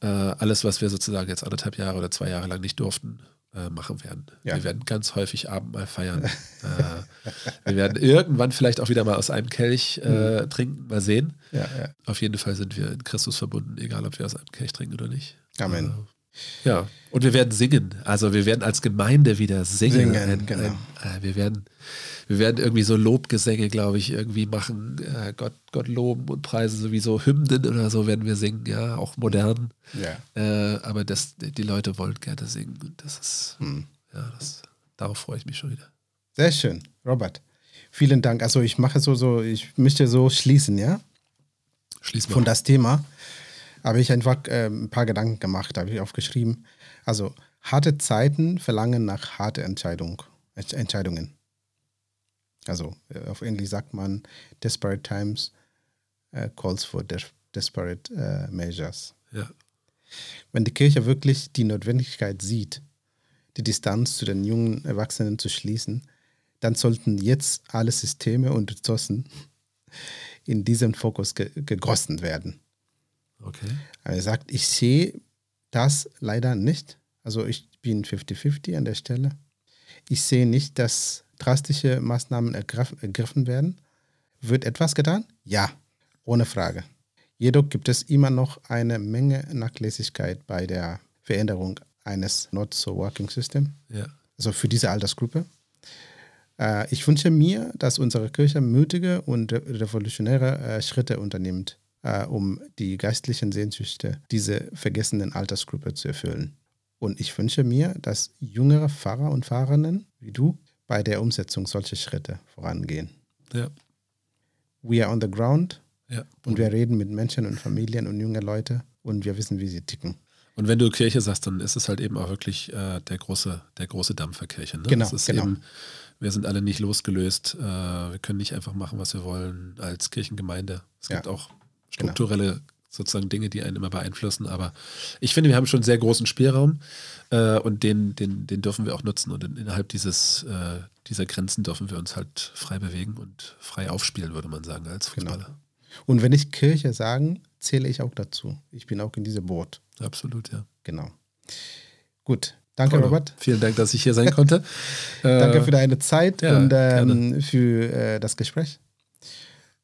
äh, alles, was wir sozusagen jetzt anderthalb Jahre oder zwei Jahre lang nicht durften, äh, machen werden. Ja. Wir werden ganz häufig Abendmahl feiern. äh, wir werden irgendwann vielleicht auch wieder mal aus einem Kelch äh, trinken, mal sehen. Ja, ja. Auf jeden Fall sind wir in Christus verbunden, egal ob wir aus einem Kelch trinken oder nicht. Amen. Ja, und wir werden singen. Also wir werden als Gemeinde wieder singen. Singen, genau. äh, wir, werden, wir werden irgendwie so Lobgesänge, glaube ich, irgendwie machen. Äh, Gott, Gott loben und preisen, sowieso Hymnen oder so werden wir singen, ja, auch modern. Ja. Äh, aber das, die Leute wollen gerne singen. Und das ist, Hm. ja, das, darauf freue ich mich schon wieder. Sehr schön, Robert. Vielen Dank. Also ich mache so, so, ich möchte so schließen, ja, Schließ mal. von das Thema. Habe ich einfach ähm, ein paar Gedanken gemacht, habe ich aufgeschrieben. Also harte Zeiten verlangen nach harte Entscheidung, Entsch- Entscheidungen. Also äh, auf Englisch sagt man, desperate times äh, calls for des desperate äh, measures. ja. Wenn die Kirche wirklich die Notwendigkeit sieht, die Distanz zu den jungen Erwachsenen zu schließen, dann sollten jetzt alle Systeme und Ressourcen in diesem Fokus ge gegossen werden. Okay. Er sagt, ich sehe das leider nicht. Also ich bin 50-50 an der Stelle. Ich sehe nicht, dass drastische Maßnahmen ergriff, ergriffen werden. Wird etwas getan? Ja, ohne Frage. Jedoch gibt es immer noch eine Menge Nachlässigkeit bei der Veränderung eines Not-So-Working-System, Ja. also für diese Altersgruppe. Äh, ich wünsche mir, dass unsere Kirche mutige und re- revolutionäre äh, Schritte unternimmt, äh, um die geistlichen Sehnsüchte dieser vergessenen Altersgruppe zu erfüllen. Und ich wünsche mir, dass jüngere Pfarrer und Pfarrerinnen wie du bei der Umsetzung solcher Schritte vorangehen. Ja. We are on the ground ja. und wir reden mit Menschen und Familien und junge Leute und wir wissen, wie sie ticken. Und wenn du Kirche sagst, dann ist es halt eben auch wirklich äh, der große, der große Dampfer Kirche. Ne? Genau, genau. Eben, wir sind alle nicht losgelöst. Äh, wir können nicht einfach machen, was wir wollen als Kirchengemeinde. Es Ja. gibt auch strukturelle sozusagen Dinge, die einen immer beeinflussen. Aber ich finde, wir haben schon einen sehr großen Spielraum äh, und den, den, den dürfen wir auch nutzen. Und in, innerhalb dieses, äh, dieser Grenzen dürfen wir uns halt frei bewegen und frei aufspielen, würde man sagen, als Genau. Fußballer. Und wenn ich Kirche sagen, zähle ich auch dazu. Ich bin auch in diesem Boot. Absolut, ja. Genau. Gut. Danke, Toll. Robert. Vielen Dank, dass ich hier sein konnte. Äh, Danke für deine Zeit ja, und ähm, für äh, das Gespräch.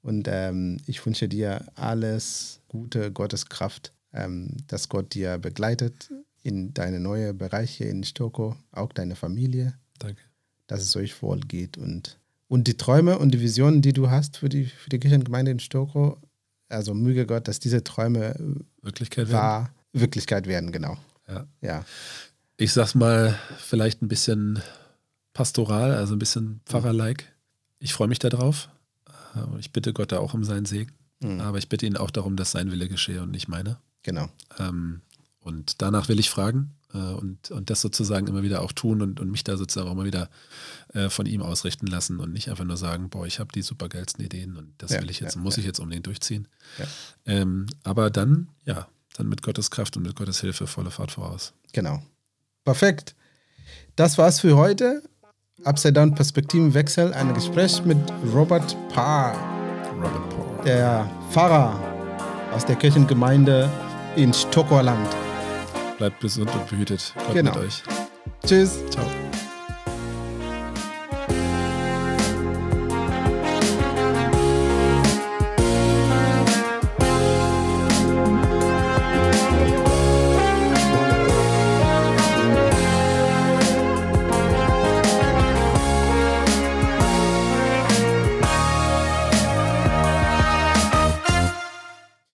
Und ähm, ich wünsche dir alles Gute, Gottes Kraft, ähm, dass Gott dir begleitet in deine neuen Bereiche in Stoko, auch deine Familie, Danke. dass es euch wohl geht. Und, und die Träume und die Visionen, die du hast für die, für die Kirchengemeinde in Stoko, also möge Gott, dass diese Träume Wirklichkeit werden. wahr Wirklichkeit werden, genau. Ja. Ja. ich sag's mal, vielleicht ein bisschen pastoral, also ein bisschen Pfarrer-like. Ich freue mich darauf. Ich bitte Gott da auch um seinen Segen. Mhm. Aber ich bitte ihn auch darum, dass sein Wille geschehe und nicht meine. Genau. Ähm, und danach will ich fragen äh, und, und das sozusagen immer wieder auch tun und, und mich da sozusagen auch immer wieder äh, von ihm ausrichten lassen und nicht einfach nur sagen, boah, ich habe die supergeilsten Ideen und das Ja, will ich jetzt, ja, muss ja. ich jetzt unbedingt durchziehen. Ähm, aber dann, ja, dann mit Gottes Kraft und mit Gottes Hilfe volle Fahrt voraus. Genau. Perfekt. Das war's für heute. Upside Down Perspektivenwechsel, ein Gespräch mit Robert Parr, Robert Paul. der Pfarrer aus der Kirchengemeinde in Stockholland. Bleibt gesund und behütet. Gott Genau. mit euch. Tschüss. Ciao.